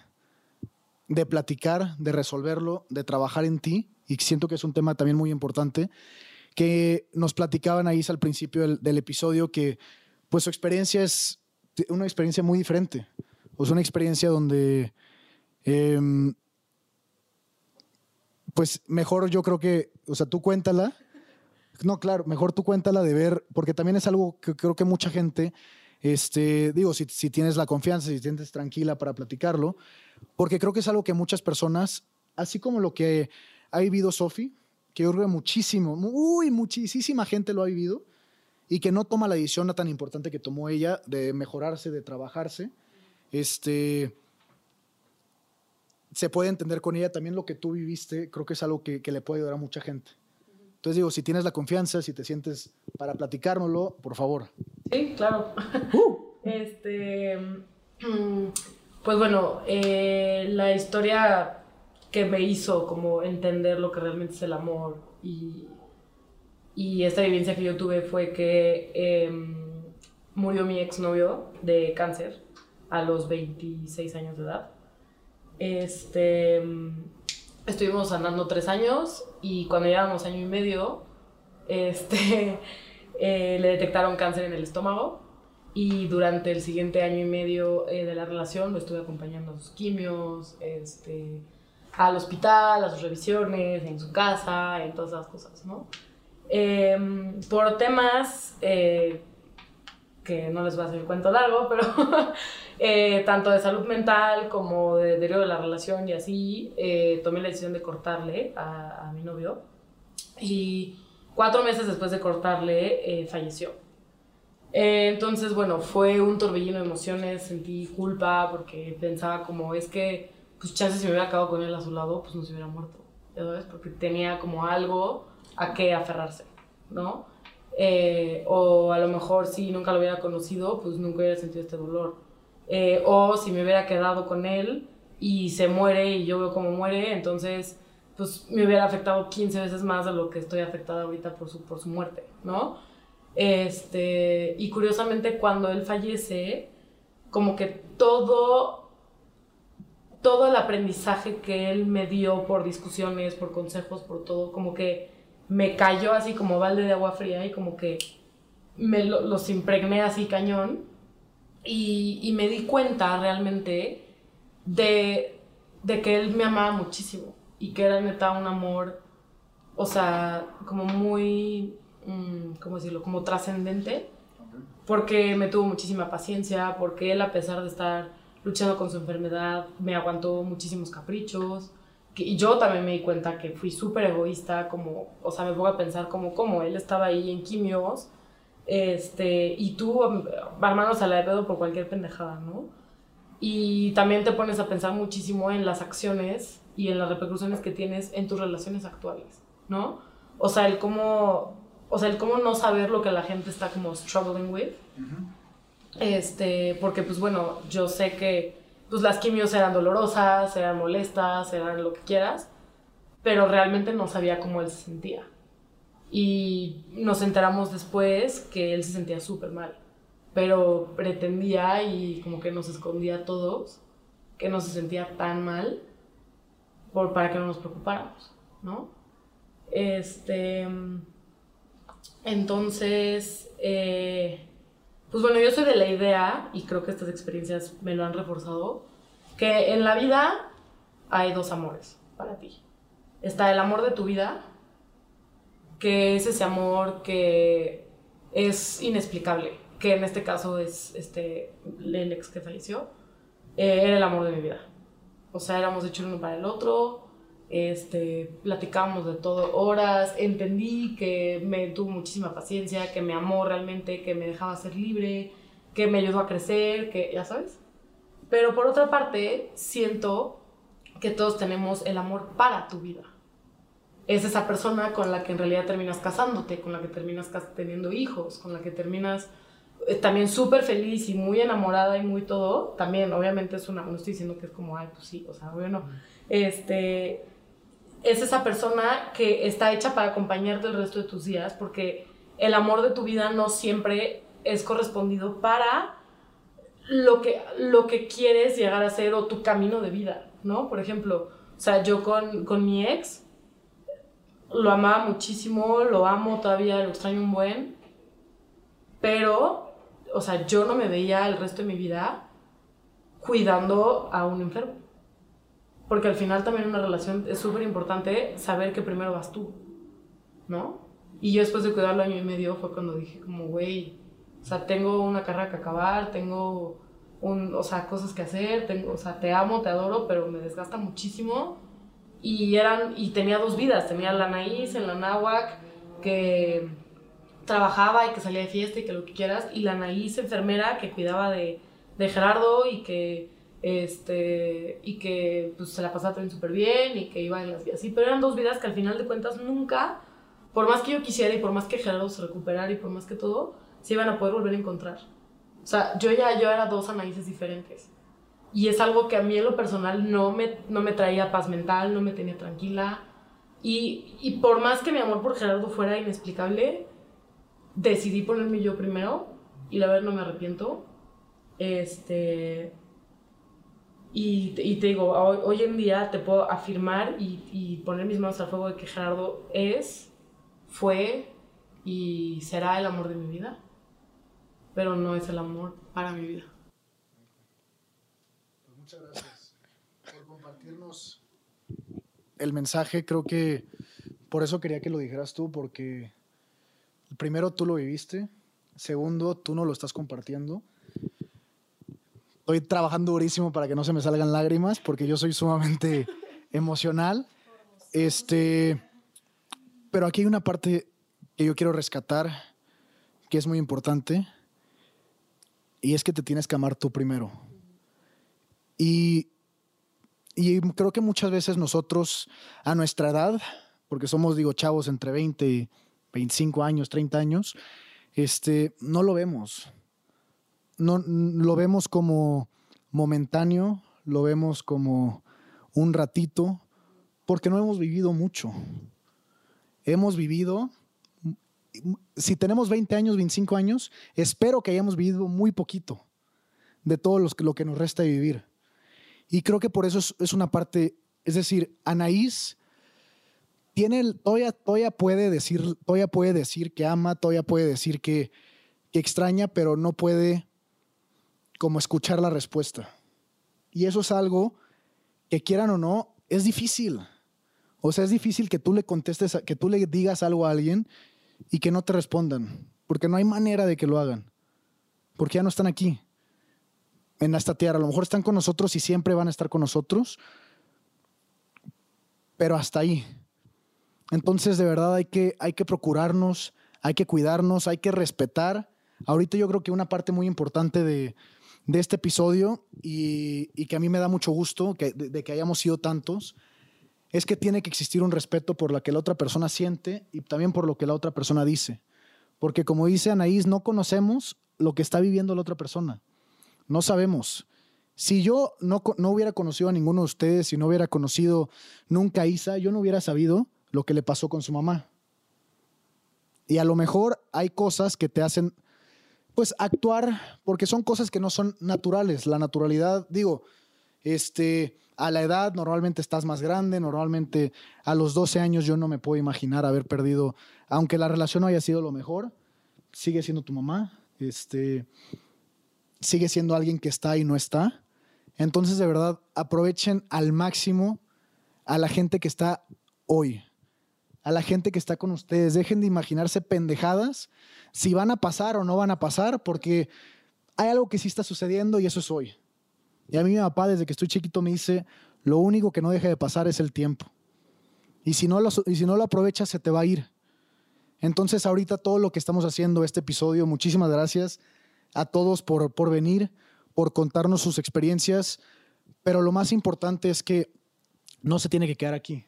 de platicar, de resolverlo, de trabajar en ti, y siento que es un tema también muy importante, que nos platicaban ahí al principio del, del episodio que pues su experiencia es una experiencia muy diferente, o sea, una experiencia donde em, pues mejor yo creo que, o sea, tú cuéntala, no, claro, mejor tú cuéntala de ver, porque también es algo que creo que mucha gente, este, digo, si, tienes la confianza, si te sientes tranquila para platicarlo, porque creo que es algo que muchas personas, así como lo que ha vivido Sofi, que yo creo que muchísimo, uy, muchísima gente lo ha vivido y que no toma la decisión tan importante que tomó ella de mejorarse, de trabajarse, este, se puede entender con ella también lo que tú viviste, creo que es algo que, que le puede ayudar a mucha gente. Entonces digo, si tienes la confianza, si te sientes para platicárnoslo, por favor. Sí, claro. Este. mm, Pues bueno, eh, la historia que me hizo como entender lo que realmente es el amor y, y esta vivencia que yo tuve fue que em, murió mi exnovio de cáncer a los 26 años de edad. Este. mm, Estuvimos andando tres años y cuando llevábamos año y medio, este, eh, le detectaron cáncer en el estómago y durante el siguiente año y medio eh, de la relación lo estuve acompañando a sus quimios, este, al hospital, a sus revisiones, en su casa, en todas esas cosas, ¿no? Em, por temas eh, que no les voy a hacer el cuento largo, pero eh, tanto de salud mental como de deterioro de la relación y así, eh, tomé la decisión de cortarle a, a mi novio. Y cuatro meses después de cortarle, eh, falleció. Eh, entonces, bueno, fue un torbellino de emociones, sentí culpa porque pensaba como, es que, pues chances si me hubiera quedado con él a su lado, pues no se hubiera muerto, ¿ya sabes? Porque tenía como algo a qué aferrarse, ¿no? Eh, o a lo mejor si nunca lo hubiera conocido, pues nunca hubiera sentido este dolor. Eh, o si me hubiera quedado con él y se muere y yo veo cómo muere, entonces pues me hubiera afectado 15 veces más de lo que estoy afectada ahorita por su, por su muerte, ¿no? Este, y curiosamente cuando él fallece, como que todo, todo el aprendizaje que él me dio por discusiones, por consejos, por todo, como que me cayó así como balde de agua fría y como que me lo- los impregné así cañón y, y me di cuenta realmente de, de que él me amaba muchísimo y que era neta un amor, o sea, como muy, mm, ¿cómo decirlo? Como trascendente, porque me tuvo muchísima paciencia, porque él a pesar de estar luchando con su enfermedad, me aguantó muchísimos caprichos. Y yo también me di cuenta que fui súper egoísta, como, o sea, me pongo a pensar como, como él estaba ahí en quimios, Este, y tú armándose a la de pedo por cualquier pendejada, ¿no? Y también te pones a pensar muchísimo en las acciones y en las repercusiones que tienes en tus relaciones actuales, ¿no? O sea, el cómo, o sea, el cómo no saber lo que la gente está como struggling with. Este, porque pues bueno, yo sé que pues las quimios eran dolorosas, eran molestas, eran lo que quieras, pero realmente no sabía cómo él se sentía. Y nos enteramos después que él se sentía súper mal, pero pretendía y como que nos escondía a todos que no se sentía tan mal por, para que no nos preocupáramos, ¿no? Este, entonces, eh, pues bueno, yo soy de la idea, y creo que estas experiencias me lo han reforzado, que en la vida hay dos amores para ti. Está el amor de tu vida, que es ese amor que es inexplicable, que en este caso es este, el ex que falleció, eh, era el amor de mi vida. O sea, éramos el uno para el otro, este, platicamos de todo horas, entendí que me tuvo muchísima paciencia, que me amó realmente, que me dejaba ser libre, que me ayudó a crecer, que ya sabes. Pero por otra parte, siento que todos tenemos el amor para tu vida. Es esa persona con la que en realidad terminas casándote, con la que terminas teniendo hijos, con la que terminas eh, también súper feliz y muy enamorada y muy todo. También, obviamente, es una. No estoy diciendo que es como, ay, pues sí, o sea, bueno. Este. Es esa persona que está hecha para acompañarte el resto de tus días, porque el amor de tu vida no siempre es correspondido para lo que, lo que quieres llegar a ser o tu camino de vida, ¿no? Por ejemplo, o sea, yo con, con mi ex lo amaba muchísimo, lo amo todavía, lo extraño un buen, pero, o sea, yo no me veía el resto de mi vida cuidando a un enfermo. Porque al final también una relación es súper importante saber que primero vas tú, ¿no? Y yo después de cuidarlo año y medio fue cuando dije como, güey, o sea, tengo una carrera que acabar, tengo un, o sea, cosas que hacer, tengo, o sea, te amo, te adoro, pero me desgasta muchísimo. Y eran, y tenía dos vidas, tenía la Anaís en la Náhuac, que trabajaba y que salía de fiesta y que lo que quieras, y la Anaís enfermera que cuidaba de, de Gerardo y que, este, y que pues, se la pasaba también súper bien y que iba en las vías así, pero eran dos vidas que al final de cuentas nunca, por más que yo quisiera y por más que Gerardo se recuperara y por más que todo, se iban a poder volver a encontrar. O sea, yo ya yo era dos Anaíses diferentes. Y es algo que a mí en lo personal no me, no me traía paz mental, no me tenía tranquila. Y, y por más que mi amor por Gerardo fuera inexplicable, decidí ponerme yo primero y la verdad no me arrepiento. Este. Y, te- digo, hoy, en día te puedo afirmar y, y poner mis manos al fuego de que Gerardo es, fue y será el amor de mi vida. Pero no es el amor para mi vida. Muchas gracias por compartirnos el mensaje. Creo que por eso quería que lo dijeras tú, porque primero tú lo viviste, segundo tú no lo estás compartiendo. Estoy trabajando durísimo para que no se me salgan lágrimas, porque yo soy sumamente emocional. Este, pero aquí hay una parte que yo quiero rescatar, que es muy importante, y es que te tienes que amar tú primero. Y, y creo que muchas veces nosotros, a nuestra edad, porque somos, digo, chavos entre 20 y 25 años, 30 años, este, no lo vemos. No, lo vemos como momentáneo, lo vemos como un ratito, porque no hemos vivido mucho. Hemos vivido, si tenemos 20 años, 25 años, espero que hayamos vivido muy poquito de todo lo que nos resta de vivir. Y creo que por eso es, una parte, es decir, Anaís tiene, el- todavía, todavía, puede decir, todavía puede decir que ama, todavía puede decir que extraña, pero no puede como escuchar la respuesta. Y eso es algo que quieran o no, es difícil. O sea, es difícil que tú le contestes, que tú le digas algo a alguien y que no te respondan, porque no hay manera de que lo hagan, porque ya no están aquí en esta tierra. A lo mejor están con nosotros y siempre van a estar con nosotros, pero hasta ahí. Entonces, de verdad, hay que, hay que procurarnos hay que cuidarnos, hay que respetar. Ahorita yo creo que una parte muy importante de, de este episodio y, y que a mí me da mucho gusto que, de, que hayamos sido tantos, es que tiene que existir un respeto por lo que la otra persona siente y también por lo que la otra persona dice. Porque como dice Anaís, no conocemos lo que está viviendo la otra persona. No sabemos. Si yo no, no hubiera conocido a ninguno de ustedes, si no hubiera conocido nunca a Isa, yo no hubiera sabido lo que le pasó con su mamá. Y a lo mejor hay cosas que te hacen, pues, actuar, porque son cosas que no son naturales. La naturalidad, digo, este, a la edad normalmente estás más grande, normalmente a los 12 años yo no me puedo imaginar haber perdido, aunque la relación no haya sido lo mejor, sigue siendo tu mamá, este, sigue siendo alguien que está y no está. Entonces, de verdad, aprovechen al máximo a la gente que está hoy, a la gente que está con ustedes. Dejen de imaginarse pendejadas si van a pasar o no van a pasar, porque hay algo que sí está sucediendo y eso es hoy. Y a mí mi papá, desde que estoy chiquito, me dice, lo único que no deja de pasar es el tiempo. Y si no lo, y si no lo aprovechas, se te va a ir. Entonces, ahorita todo lo que estamos haciendo, este episodio, muchísimas gracias a todos por, por venir, por contarnos sus experiencias, pero lo más importante es que no se tiene que quedar aquí.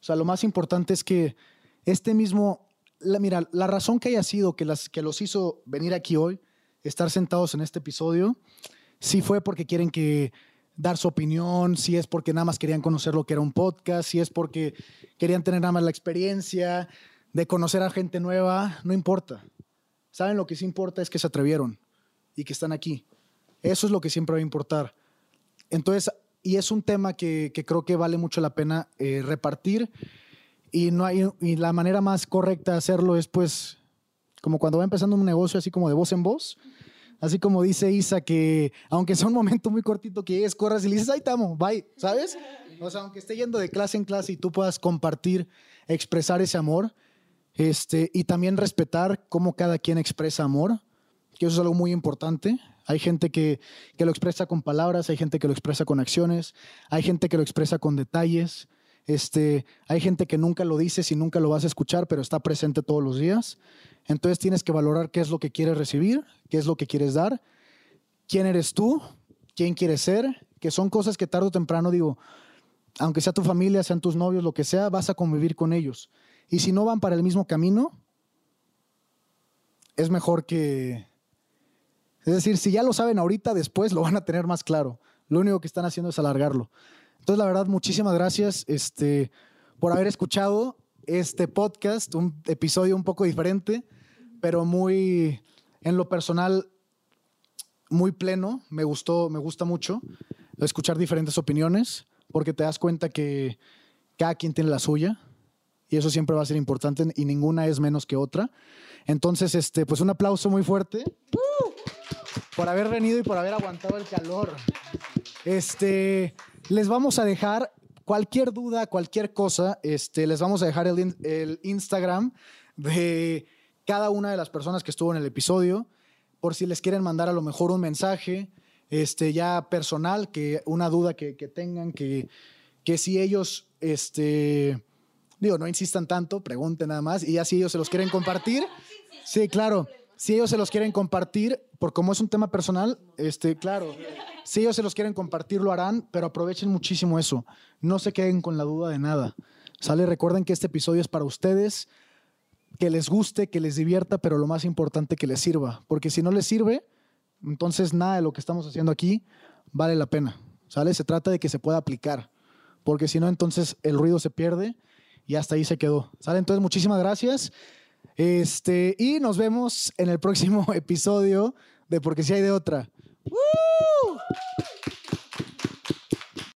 O sea, lo más importante es que este mismo, la, mira, la razón que haya sido que, las, que los hizo venir aquí hoy, estar sentados en este episodio, si fue porque quieren que dar su opinión, si es porque nada más querían conocer lo que era un podcast, si es porque querían tener nada más la experiencia de conocer a gente nueva, no importa. ¿Saben lo que sí importa? Es que se atrevieron y que están aquí. Eso es lo que siempre va a importar. Entonces, y es un tema que, creo que vale mucho la pena eh, repartir y, no hay, y la manera más correcta de hacerlo es pues como cuando va empezando un negocio así como de voz en voz. Así como dice Isa, que aunque sea un momento muy cortito que llegues, corras y le dices, ahí estamos, bye, ¿sabes? O sea, aunque esté yendo de clase en clase y tú puedas compartir, expresar ese amor, este, y también respetar cómo cada quien expresa amor, que eso es algo muy importante. Hay gente que, que lo expresa con palabras, hay gente que lo expresa con acciones, hay gente que lo expresa con detalles, este, hay gente que nunca lo dices y nunca lo vas a escuchar, pero está presente todos los días. Entonces tienes que valorar qué es lo que quieres recibir, qué es lo que quieres dar, quién eres tú, quién quieres ser, que son cosas que tarde o temprano, digo, aunque sea tu familia, sean tus novios, lo que sea, vas a convivir con ellos. Y si no van para el mismo camino, es mejor que... Es decir, si ya lo saben ahorita, después lo van a tener más claro. Lo único que están haciendo es alargarlo. Entonces, la verdad, muchísimas gracias este, por haber escuchado este podcast, un episodio un poco diferente, pero muy, en lo personal, muy pleno. Me gustó, me gusta mucho escuchar diferentes opiniones, porque te das cuenta que cada quien tiene la suya y eso siempre va a ser importante y ninguna es menos que otra. Entonces, este, pues un aplauso muy fuerte por haber venido y por haber aguantado el calor. Este, les vamos a dejar cualquier duda, cualquier cosa, este, les vamos a dejar el, in- el Instagram de cada una de las personas que estuvo en el episodio, por si les quieren mandar a lo mejor un mensaje este, ya personal, que una duda que, que tengan, que, que si ellos, este, digo, no insistan tanto, pregunten nada más, y ya si ellos se los quieren compartir, sí, claro, si ellos se los quieren compartir, por como es un tema personal, este, claro, si ellos se los quieren compartir, lo harán, pero aprovechen muchísimo eso. No se queden con la duda de nada. ¿Sale? Recuerden que este episodio es para ustedes, que les guste, que les divierta, pero lo más importante, que les sirva. Porque si no les sirve, entonces nada de lo que estamos haciendo aquí vale la pena. ¿Sale? Se trata de que se pueda aplicar. Porque si no, entonces el ruido se pierde y hasta ahí se quedó. ¿Sale? Entonces, muchísimas gracias. Este, y nos vemos en el próximo episodio de Porque si hay de otra. ¡Woo!